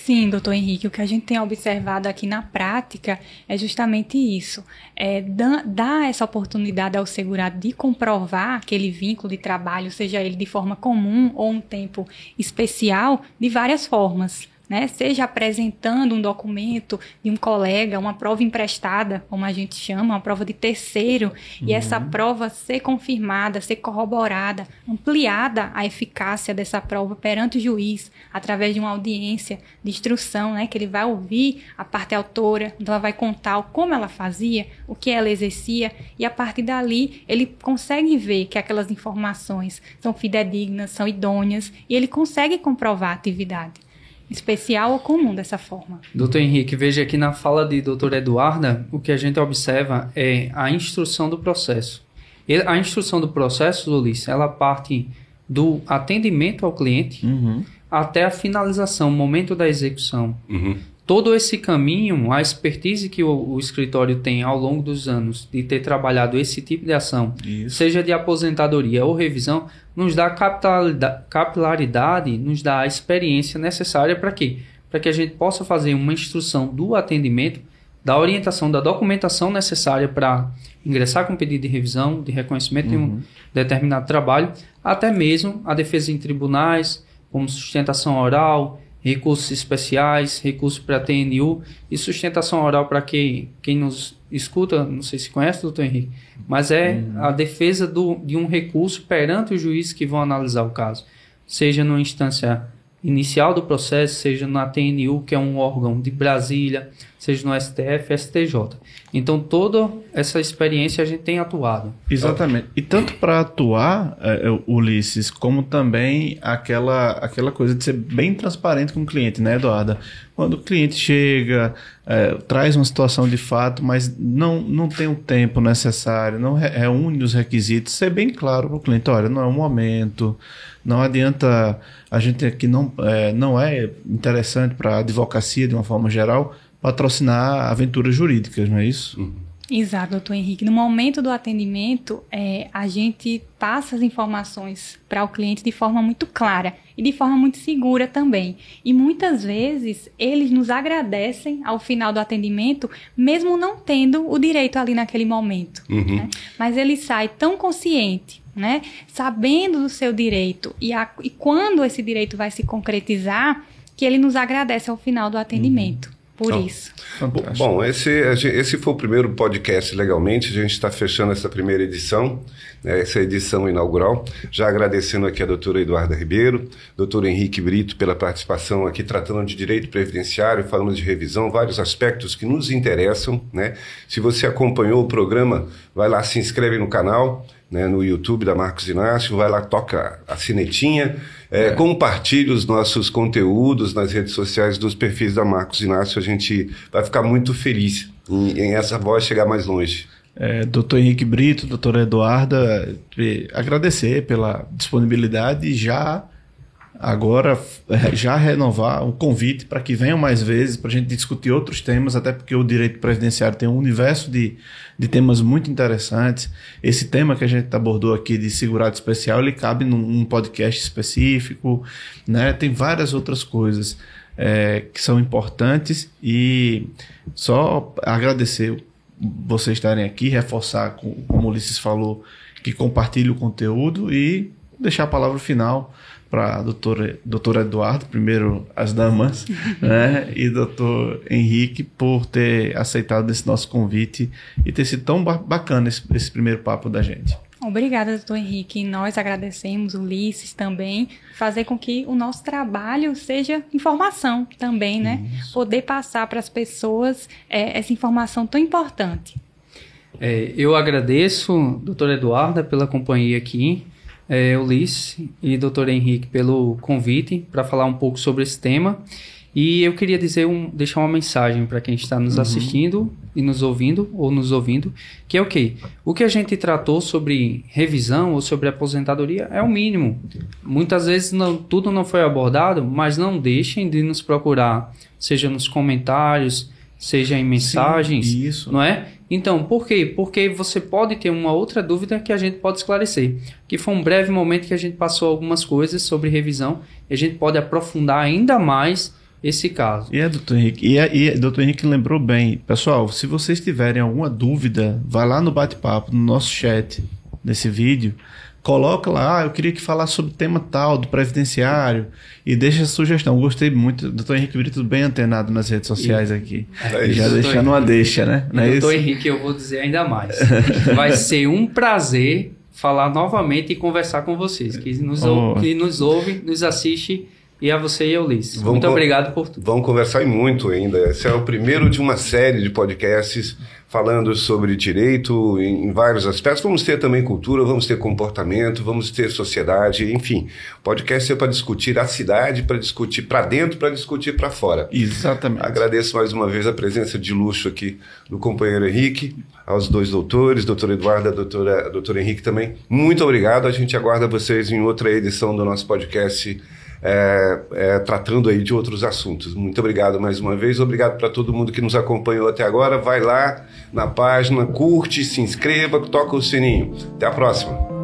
Sim, doutor Henrique, o que a gente tem observado aqui na prática é justamente isso. É, dar essa oportunidade ao segurado de comprovar aquele vínculo de trabalho, seja ele de forma comum ou um tempo especial, de várias formas. Né? Seja apresentando um documento de um colega, uma prova emprestada, como a gente chama, uma prova de terceiro, uhum. e essa prova ser confirmada, ser corroborada, ampliada a eficácia dessa prova perante o juiz, através de uma audiência de instrução, né? Que ele vai ouvir a parte autora, então ela vai contar como ela fazia, o que ela exercia, e a partir dali ele consegue ver que aquelas informações são fidedignas, são idôneas, e ele consegue comprovar a atividade especial ou comum dessa forma. Doutor Henrique, veja aqui na fala de doutora Eduarda, o que a gente observa é a instrução do processo. A instrução do processo, Luiz, ela parte do atendimento ao cliente uhum. até a finalização, o momento da execução. Uhum todo esse caminho, a expertise que o, o, escritório tem ao longo dos anos de ter trabalhado esse tipo de ação, Isso. seja de aposentadoria ou revisão, nos dá capilaridade, nos dá a experiência necessária para quê? Para que a gente possa fazer uma instrução do atendimento, da orientação, da documentação necessária para ingressar com pedido de revisão, de reconhecimento uhum. de um uhum. determinado trabalho, até mesmo a defesa em tribunais, como sustentação oral, recursos especiais, recursos para TNU e sustentação oral para quem, quem nos escuta, não sei se conhece, doutor Henrique, mas é uhum. a defesa do, de um recurso perante os juízes que vão analisar o caso, seja numa instância inicial do processo, seja na TNU, que é um órgão de Brasília, seja no STF, STJ. Então, toda essa experiência a gente tem atuado. Exatamente. E tanto para atuar, é, é, Ulisses, como também aquela, aquela coisa de ser bem transparente com o cliente, né, Eduarda? Quando o cliente chega, é, traz uma situação de fato, mas não, não tem o tempo necessário, não reúne os requisitos, ser bem claro para o cliente: olha, não é o momento não adianta a gente aqui não é, não é interessante para a advocacia de uma forma geral patrocinar aventuras jurídicas, não é isso? Uhum. Exato, doutor Henrique. No momento do atendimento, é, a gente passa as informações para o cliente de forma muito clara e de forma muito segura também. E muitas vezes eles nos agradecem ao final do atendimento, mesmo não tendo o direito ali naquele momento. Uhum. Né? Mas ele sai tão consciente né? Sabendo do seu direito e, a, e quando esse direito vai se concretizar, que ele nos agradece ao final do atendimento. Uhum. Por oh, isso. Fantástico. Bom, esse, esse foi o primeiro podcast legalmente. A gente está fechando essa primeira edição, né, essa edição inaugural. Já agradecendo aqui a doutora Eduarda Ribeiro, doutor Henrique Brito pela participação aqui, tratando de direito previdenciário, falando de revisão, vários aspectos que nos interessam. Né? Se você acompanhou o programa, vai lá, se inscreve no canal né, no YouTube da Marcos Inácio, vai lá, toca a sinetinha, é, é. compartilhe os nossos conteúdos nas redes sociais dos perfis da Marcos Inácio, a gente vai ficar muito feliz em, em essa voz chegar mais longe. É, doutor Henrique Brito, doutora Eduarda, agradecer pela disponibilidade e já agora é, já renovar o convite para que venham mais vezes para a gente discutir outros temas, até porque o direito previdenciário tem um universo de, de temas muito interessantes. Esse tema que a gente abordou aqui de segurado especial, ele cabe num, num podcast específico, né? Tem várias outras coisas é, que são importantes e só agradecer vocês estarem aqui, reforçar, como o Ulisses falou, que compartilhe o conteúdo e deixar a palavra final para doutor, doutor Eduardo, primeiro as damas, <laughs> né? E doutor Henrique por ter aceitado esse nosso convite e ter sido tão bacana esse, esse primeiro papo da gente. Obrigada, doutor Henrique. Nós agradecemos, Ulisses também, fazer com que o nosso trabalho seja informação também, né? Isso. Poder passar para as pessoas é, essa informação tão importante. É, eu agradeço, doutor Eduarda, pela companhia aqui é, Ulisses e Dr. Henrique pelo convite para falar um pouco sobre esse tema. E eu queria dizer um, deixar uma mensagem para quem está nos uhum. assistindo e nos ouvindo ou nos ouvindo, que é o quê? O que a gente tratou sobre revisão ou sobre aposentadoria é o mínimo. Muitas vezes não, tudo não foi abordado, mas não deixem de nos procurar, seja nos comentários, seja em mensagens, Sim, isso. não é? Então, por quê? Porque você pode ter uma outra dúvida que a gente pode esclarecer. Que foi um breve momento que a gente passou algumas coisas sobre revisão e a gente pode aprofundar ainda mais esse caso. E é, doutor Henrique, e, é, e é, doutor Henrique lembrou bem. Pessoal, se vocês tiverem alguma dúvida, vai lá no bate-papo, no nosso chat, nesse vídeo, coloca lá, ah, eu queria que falasse sobre o tema tal, do previdenciário, e deixa a sugestão. Gostei muito, doutor Henrique Brito bem antenado nas redes sociais e, aqui. É, já deixando uma deixa, né? Não é doutor Henrique, eu vou dizer ainda mais. <laughs> Vai ser um prazer falar novamente e conversar com vocês, que nos, oh. que nos ouve, nos assiste e a você e ao Ulisses. Vamos muito obrigado por tudo. Vamos conversar e muito ainda. Esse é o primeiro de uma série de podcasts falando sobre direito em, em, vários aspectos. Vamos ter também cultura, vamos ter comportamento, vamos ter sociedade, enfim. Podcast é para discutir a cidade, para discutir para dentro, para discutir para fora. Exatamente. Agradeço mais uma vez a presença de luxo aqui do companheiro Henrique, aos dois doutores, doutor Eduardo e doutora, doutor Henrique também. Muito obrigado. A gente aguarda vocês em outra edição do nosso podcast é, é, tratando aí de outros assuntos. Muito obrigado mais uma vez, obrigado para todo mundo que nos acompanhou até agora. Vai lá na página, curte, se inscreva, toca o sininho. Até a próxima.